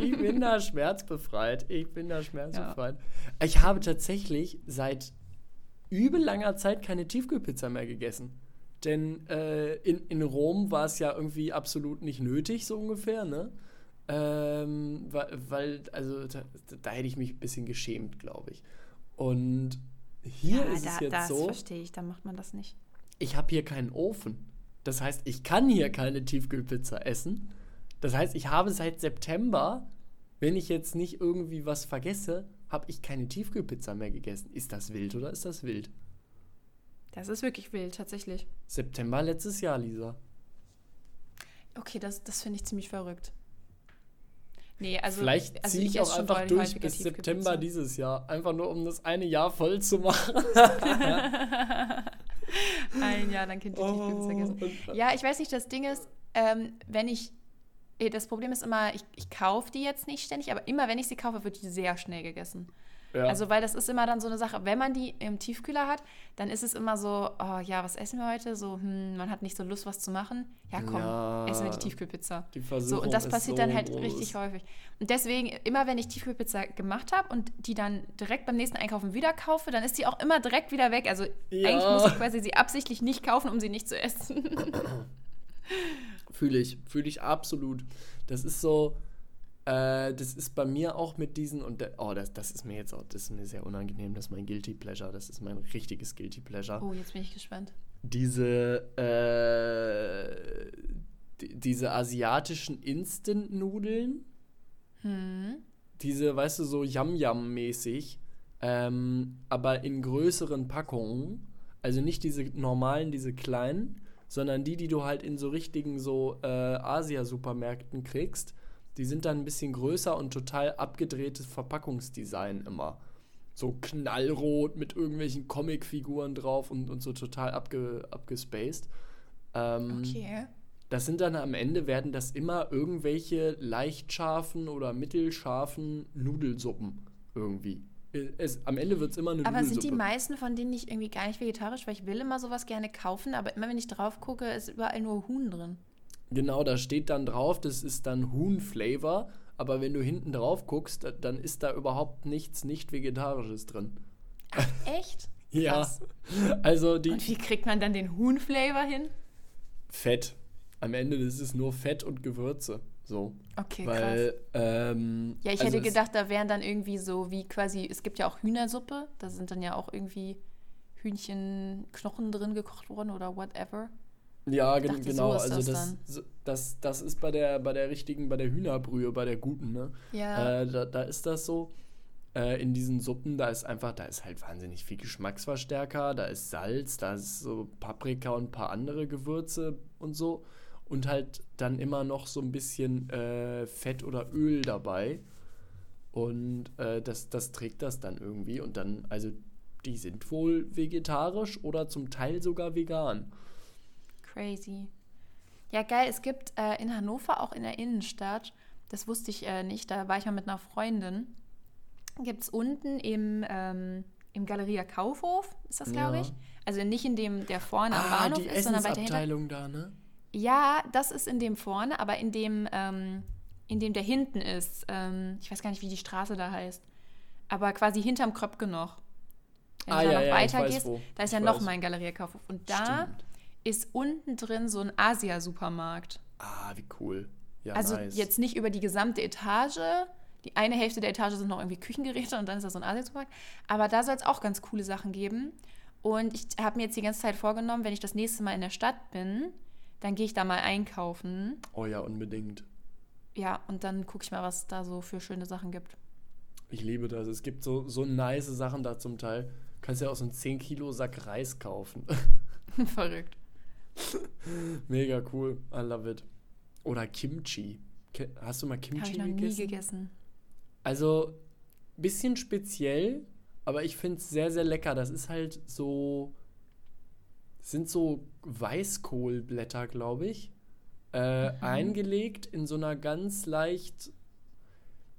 Ich bin da schmerzbefreit. Ich bin da schmerzbefreit. Ich habe tatsächlich seit übel langer Zeit keine Tiefkühlpizza mehr gegessen. Denn äh, in, in Rom war es ja irgendwie absolut nicht nötig, so ungefähr, ne? Ähm, weil, also da, da hätte ich mich ein bisschen geschämt, glaube ich. Und hier ja, ist da, es jetzt das so, verstehe ich, dann macht man das nicht. ich habe hier keinen Ofen. Das heißt, ich kann hier keine Tiefkühlpizza essen. Das heißt, ich habe seit September, wenn ich jetzt nicht irgendwie was vergesse, habe ich keine Tiefkühlpizza mehr gegessen. Ist das wild oder ist das wild? Das ist wirklich wild, tatsächlich. September letztes Jahr, Lisa. Okay, das, das finde ich ziemlich verrückt. Nee, also, Vielleicht also ziehe ich, esse auch einfach durch bis Tiefkühlpizza. September dieses Jahr. Einfach nur, um das eine Jahr voll zu machen. <laughs> Ein Jahr dann Kind die Tiefkühlpizza gegessen. und- Ja, ich weiß nicht, das Ding ist, ähm, wenn ich. Das Problem ist immer, ich, ich kaufe die jetzt nicht ständig, aber immer wenn ich sie kaufe, wird die sehr schnell gegessen. ja. Also, weil das ist immer dann so eine Sache, wenn man die im Tiefkühler hat, dann ist es immer so, oh ja, was essen wir heute? So, hm, man hat nicht so Lust, was zu machen. Ja, komm, Ja. essen wir die Tiefkühlpizza. die So, Versuchung und das passiert so dann halt groß. richtig häufig. Und deswegen, immer wenn ich Tiefkühlpizza gemacht habe und die dann direkt beim nächsten Einkaufen wieder kaufe, dann ist die auch immer direkt wieder weg. Also Ja. eigentlich muss ich quasi sie absichtlich nicht kaufen, um sie nicht zu essen. <coughs> Fühle ich, fühle ich absolut. Das ist so, äh, das ist bei mir auch mit diesen, und da- oh, das, das ist mir jetzt auch, das ist mir sehr unangenehm, das ist mein Guilty Pleasure, das ist mein richtiges Guilty Pleasure. Oh, jetzt bin ich gespannt. Diese, äh, die, diese asiatischen Instant-Nudeln, Hm. diese, weißt du, so Yam-Yam-mäßig, ähm, aber in größeren Packungen. Also nicht diese normalen, diese kleinen, sondern die, die du halt in so richtigen so äh, Asia-Supermärkten kriegst. die sind dann ein bisschen größer und total abgedrehtes Verpackungsdesign immer. So knallrot mit irgendwelchen Comicfiguren drauf und, und so total abge, abgespaced. Ähm, Okay. das sind dann am Ende, werden das immer irgendwelche leicht scharfen oder mittelscharfen Nudelsuppen irgendwie. Es, am Ende wird es immer eine Aber sind die meisten von denen nicht irgendwie gar nicht vegetarisch? Weil ich will immer sowas gerne kaufen, aber immer wenn ich drauf gucke, ist überall nur Huhn drin. Genau, da steht dann drauf, das ist dann Huhn-Flavor, aber wenn du hinten drauf guckst, da- dann ist da überhaupt nichts nicht Vegetarisches drin. Echt? <laughs> Ja, also die Und wie kriegt man dann den Huhn-Flavor hin? Fett. Am Ende ist es nur Fett und Gewürze. So. Okay, krass. Weil, ähm, Ja, ich also hätte gedacht, da wären dann irgendwie so wie quasi, es gibt ja auch Hühnersuppe, da sind dann ja auch irgendwie Hühnchenknochen drin gekocht worden oder whatever. Ja, dachte, genau. so also das das, das, das ist bei der, bei der richtigen, bei der Hühnerbrühe, bei der guten, ne? Ja. Äh, da, da ist das so. Äh, in diesen Suppen, da ist einfach, da ist halt wahnsinnig viel Geschmacksverstärker, da ist Salz, da ist so Paprika und ein paar andere Gewürze und so. Und halt dann immer noch so ein bisschen äh, Fett oder Öl dabei. Und äh, das, das trägt das dann irgendwie. Und dann, also die sind wohl vegetarisch oder zum Teil sogar vegan. Crazy. Ja, geil. Es gibt äh, in Hannover, auch in der Innenstadt, das wusste ich äh, nicht, da war ich mal mit einer Freundin, gibt es unten im, ähm, im Galeria Kaufhof, ist das, glaube Ja. ich. Also nicht in dem, der vorne am Ah, Bahnhof die ist, sondern weiter hinten. Da, ne? Ja, das ist in dem vorne, aber in dem, ähm, in dem der hinten ist, ähm, ich weiß gar nicht, wie die Straße da heißt, aber quasi hinterm Kröpke noch. Wenn Ah, du da ja, noch ja, ich weiter weiß gehst, wo. da ist Ich ja noch weiß. mal ein Galeria Kaufhof. Und da Stimmt. ist unten drin so ein Asia-Supermarkt. Ah, wie cool. Ja, also nice. jetzt nicht über die gesamte Etage. Die eine Hälfte der Etage sind noch irgendwie Küchengeräte und dann ist da so ein Asia-Supermarkt. Aber da soll es auch ganz coole Sachen geben. Und ich habe mir jetzt die ganze Zeit vorgenommen, wenn ich das nächste Mal in der Stadt bin, dann gehe ich da mal einkaufen. Oh ja, unbedingt. Ja, und dann gucke ich mal, was da so für schöne Sachen gibt. Ich liebe das. Es gibt so, so nice Sachen da zum Teil. Du kannst ja auch so einen 10 Kilo Sack Reis kaufen. <laughs> Verrückt. <laughs> Mega cool. I love it. Oder Kimchi. Hast du mal Kimchi ich noch nie gegessen? gegessen. Also, bisschen speziell, aber ich finde es sehr, sehr lecker. Das ist halt so. Sind so Weißkohlblätter, glaube ich. Äh, Eingelegt in so einer ganz leicht.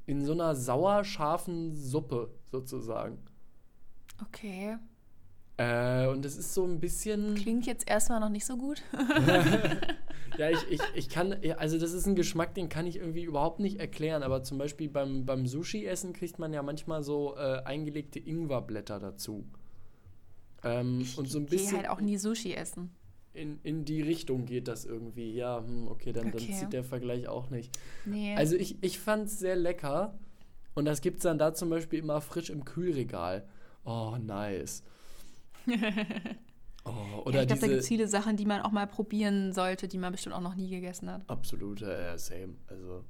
In so einer sauer-scharfen Suppe, sozusagen. Okay. Äh, und es ist so ein bisschen. Klingt jetzt erstmal noch nicht so gut. <laughs> Ja, ich, ich, ich kann, also das ist ein Geschmack, den kann ich irgendwie überhaupt nicht erklären, aber zum Beispiel beim, beim Sushi-Essen kriegt man ja manchmal so äh, eingelegte Ingwerblätter dazu. Ähm, und so ein Ich gehe bisschen halt auch nie Sushi essen. in, in die Richtung geht das irgendwie. Ja, hm, okay, dann, dann Okay. zieht der Vergleich auch nicht. Nee. Also ich, ich fand es sehr lecker und das gibt es dann da zum Beispiel immer frisch im Kühlregal. Oh, nice. <laughs> Oh, ja, oder ich glaube, da gibt es viele Sachen, die man auch mal probieren sollte, die man bestimmt auch noch nie gegessen hat. Absolut, äh, same. Also,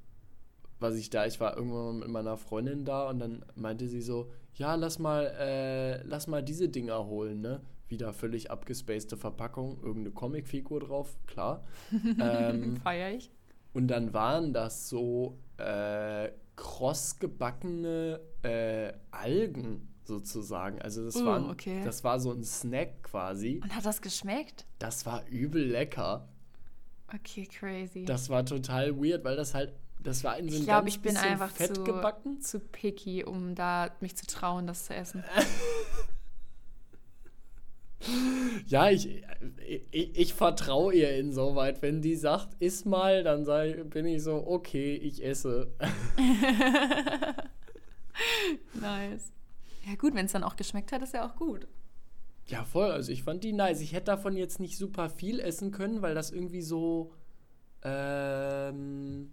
was ich da, ich war irgendwann mal mit meiner Freundin da und dann meinte sie so, ja, lass mal, äh, lass mal diese Dinger holen, ne? Wieder völlig abgespacede Verpackung, irgendeine Comicfigur drauf, klar. <laughs> ähm, Feier ich. und dann waren das so äh, krossgebackene äh, Algen sozusagen. Also das, Uh, waren, okay. das war so ein Snack quasi. Und hat das geschmeckt? Das war übel lecker. Okay, crazy. Das war total weird, weil das halt, das war in so ich ein glaube, ich bin einfach fett zu, gebacken. zu picky, um da mich zu trauen, das zu essen. <laughs> Ja, ich, ich, ich vertraue ihr insoweit. Wenn die sagt, iss mal, dann sei, bin ich so, okay, ich esse. <laughs> nice. Ja gut, wenn es dann auch geschmeckt hat, ist ja auch gut. Ja, voll. Also ich fand die nice. Ich hätte davon jetzt nicht super viel essen können, weil das irgendwie so. Ähm,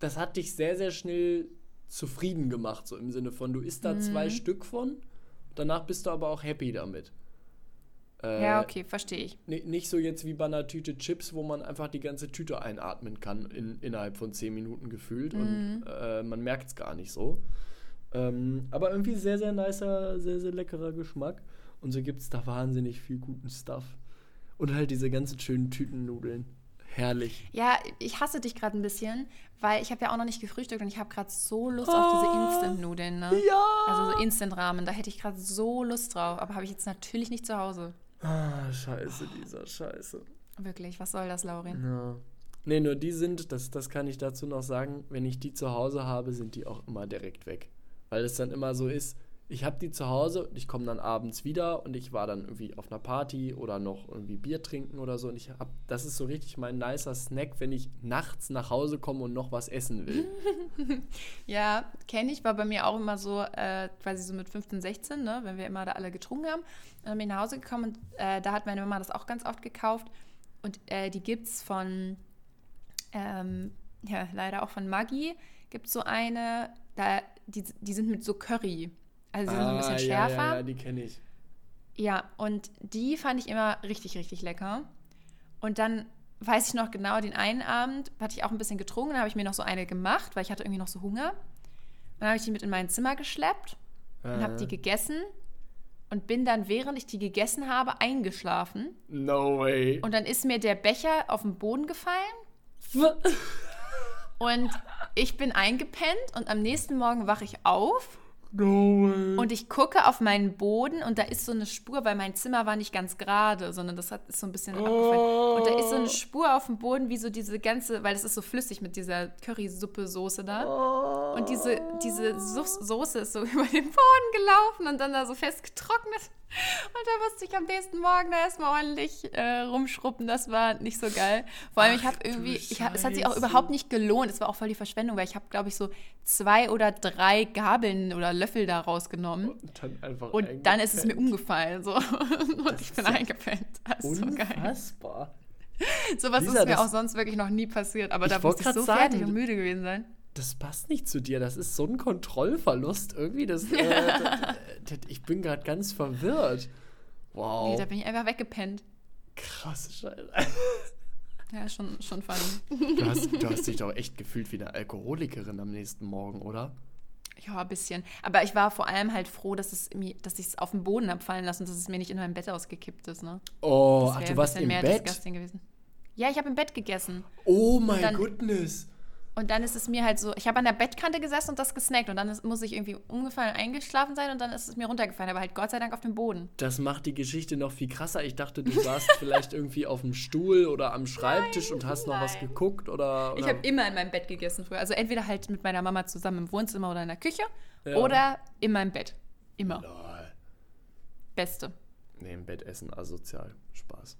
das hat dich sehr, sehr schnell zufrieden gemacht, so im Sinne von, du isst da zwei Stück von, danach bist du aber auch happy damit. Äh, ja, okay, verstehe ich. ni- Nicht so jetzt wie bei einer Tüte Chips, wo man einfach die ganze Tüte einatmen kann in, innerhalb von zehn Minuten gefühlt und äh, man merkt es gar nicht so. Ähm, aber irgendwie sehr, sehr nicer, sehr, sehr leckerer Geschmack. Und so gibt es da wahnsinnig viel guten Stuff. Und halt diese ganzen schönen Tütennudeln. Herrlich. Ja, ich hasse dich gerade ein bisschen, weil ich habe ja auch noch nicht gefrühstückt und ich habe gerade so Lust auf diese Instant-Nudeln, ne? Ja. Also so Instant-Ramen, da hätte ich gerade so Lust drauf, aber habe ich jetzt natürlich nicht zu Hause. Ah, scheiße, dieser Scheiße. Wirklich, was soll das, Laurin? Ja. Nee, nur die sind, das, das kann ich dazu noch sagen, wenn ich die zu Hause habe, sind die auch immer direkt weg. Weil es dann immer so ist, ich habe die zu Hause und ich komme dann abends wieder und ich war dann irgendwie auf einer Party oder noch irgendwie Bier trinken oder so und ich habe, das ist so richtig mein nicer Snack, wenn ich nachts nach Hause komme und noch was essen will. <laughs> Ja, kenne ich, war bei mir auch immer so, äh, quasi so mit 15, 16, ne, wenn wir immer da alle getrunken haben. Dann bin ich nach Hause gekommen und äh, da hat meine Mama das auch ganz oft gekauft. Und äh, die gibt es von, ähm, ja, leider auch von Maggi, gibt es so eine, da, die, die sind mit so Curry. Also die sind so ein bisschen Ah, ja, schärfer. Ja, ja, die kenne ich. Ja, und die fand ich immer richtig, richtig lecker. Und dann weiß ich noch genau, den einen Abend hatte ich auch ein bisschen getrunken, dann habe ich mir noch so eine gemacht, weil ich hatte irgendwie noch so Hunger. Dann habe ich die mit in mein Zimmer geschleppt und habe Äh, die gegessen und bin dann, während ich die gegessen habe, eingeschlafen. No way. Und dann ist mir der Becher auf den Boden gefallen <laughs> und ich bin eingepennt und am nächsten Morgen wache ich auf no way. Und ich gucke auf meinen Boden und da ist so eine Spur, weil mein Zimmer war nicht ganz gerade, sondern das hat, ist so ein bisschen abgefallen. Und da ist so eine Spur auf dem Boden, wie so diese ganze, weil das ist so flüssig mit dieser Currysuppe-Soße da. Und diese, diese Sus- Soße ist so <laughs> über den Boden gelaufen und dann da so fest getrocknet. Und da musste ich am nächsten Morgen da erstmal ordentlich äh, rumschruppen. Das war nicht so geil. Vor allem, ich habe irgendwie, ich hab, es hat sich auch überhaupt nicht gelohnt. Es war auch voll die Verschwendung, weil ich habe, glaube ich, so zwei oder drei Gabeln oder Löffel da rausgenommen. Und dann einfach Und dann ist es mir umgefallen. So. <laughs> Und ich bin eingepennt. Das ist so. Unfassbar. Sowas Lisa, ist mir auch sonst wirklich noch nie passiert. Aber da musste ich so sagen, fertig und müde gewesen sein. Das passt nicht zu dir. Das ist so ein Kontrollverlust. Irgendwie, das. <laughs> Äh, das, das, ich bin gerade ganz verwirrt. Wow. Nee, da bin ich einfach weggepennt. Krasse Scheiße. Ja, schon, schon funny. Du hast, du hast dich doch echt gefühlt wie eine Alkoholikerin am nächsten Morgen, oder? Ja, ein bisschen. Aber ich war vor allem halt froh, dass, es mir, dass ich es auf den Boden habe fallen lassen und dass es mir nicht in meinem Bett ausgekippt ist. Ne? Oh, Das ach, du ein warst bisschen im mehr Bett. disgusting gewesen. Ja, ich habe im Bett gegessen. Oh mein goodness. Und dann ist es mir halt so, ich habe an der Bettkante gesessen und das gesnackt. Und dann ist, muss ich irgendwie umgefallen, eingeschlafen sein und dann ist es mir runtergefallen. Aber halt Gott sei Dank auf dem Boden. Das macht die Geschichte noch viel krasser. Ich dachte, du saßt <laughs> vielleicht irgendwie auf dem Stuhl oder am Schreibtisch und hast noch was nein. geguckt oder. Ich oder habe immer in meinem Bett gegessen früher. Also entweder halt mit meiner Mama zusammen im Wohnzimmer oder in der Küche Ja. oder in meinem Bett. Immer. Lol. Beste. Nee, im Bett essen asozial. Spaß.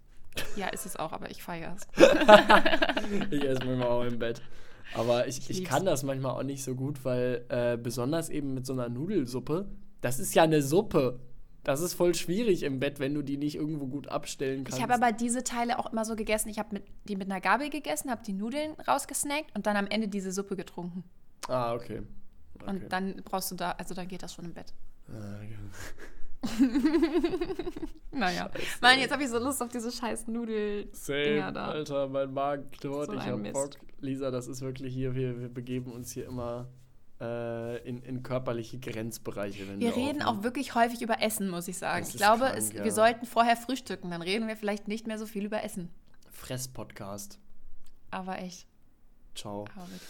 Ja, ist es auch, aber ich feiere es. <laughs> Ich esse manchmal auch im Bett. Aber ich, ich, lieb's. kann das manchmal auch nicht so gut, weil äh, besonders eben mit so einer Nudelsuppe, das ist ja eine Suppe. Das ist voll schwierig im Bett, wenn du die nicht irgendwo gut abstellen kannst. Ich habe aber diese Teile auch immer so gegessen. Ich habe mit, die mit einer Gabel gegessen, habe die Nudeln rausgesnackt und dann am Ende diese Suppe getrunken. ah, okay. okay. Und dann brauchst du da, also dann geht das schon im Bett. Ah, okay. <laughs> Naja. Scheiße, Mann, jetzt habe ich so Lust auf diese scheiß Nudel. Same, da. Alter, mein Magen knurrt, So ich ein hab Mist. Bock. Lisa, das ist wirklich hier, wir, wir begeben uns hier immer äh, in, in körperliche Grenzbereiche. Wenn Wir wir reden aufnehmen. auch wirklich häufig über Essen, muss ich sagen. Das Ich glaube, krank, es, ja. wir sollten vorher frühstücken, dann reden wir vielleicht nicht mehr so viel über Essen. Fress-Podcast. Aber echt. Ciao. Aber wirklich.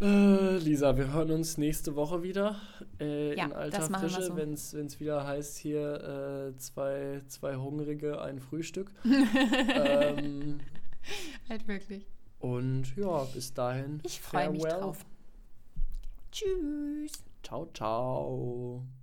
Äh, Lisa, wir hören uns nächste Woche wieder äh, Ja, in alter Frische, so. wenn es wieder heißt hier äh, zwei, zwei Hungrige, ein Frühstück. <laughs> ähm, Halt wirklich. und ja, bis dahin. Ich freue mich drauf. Tschüss. Ciao, ciao.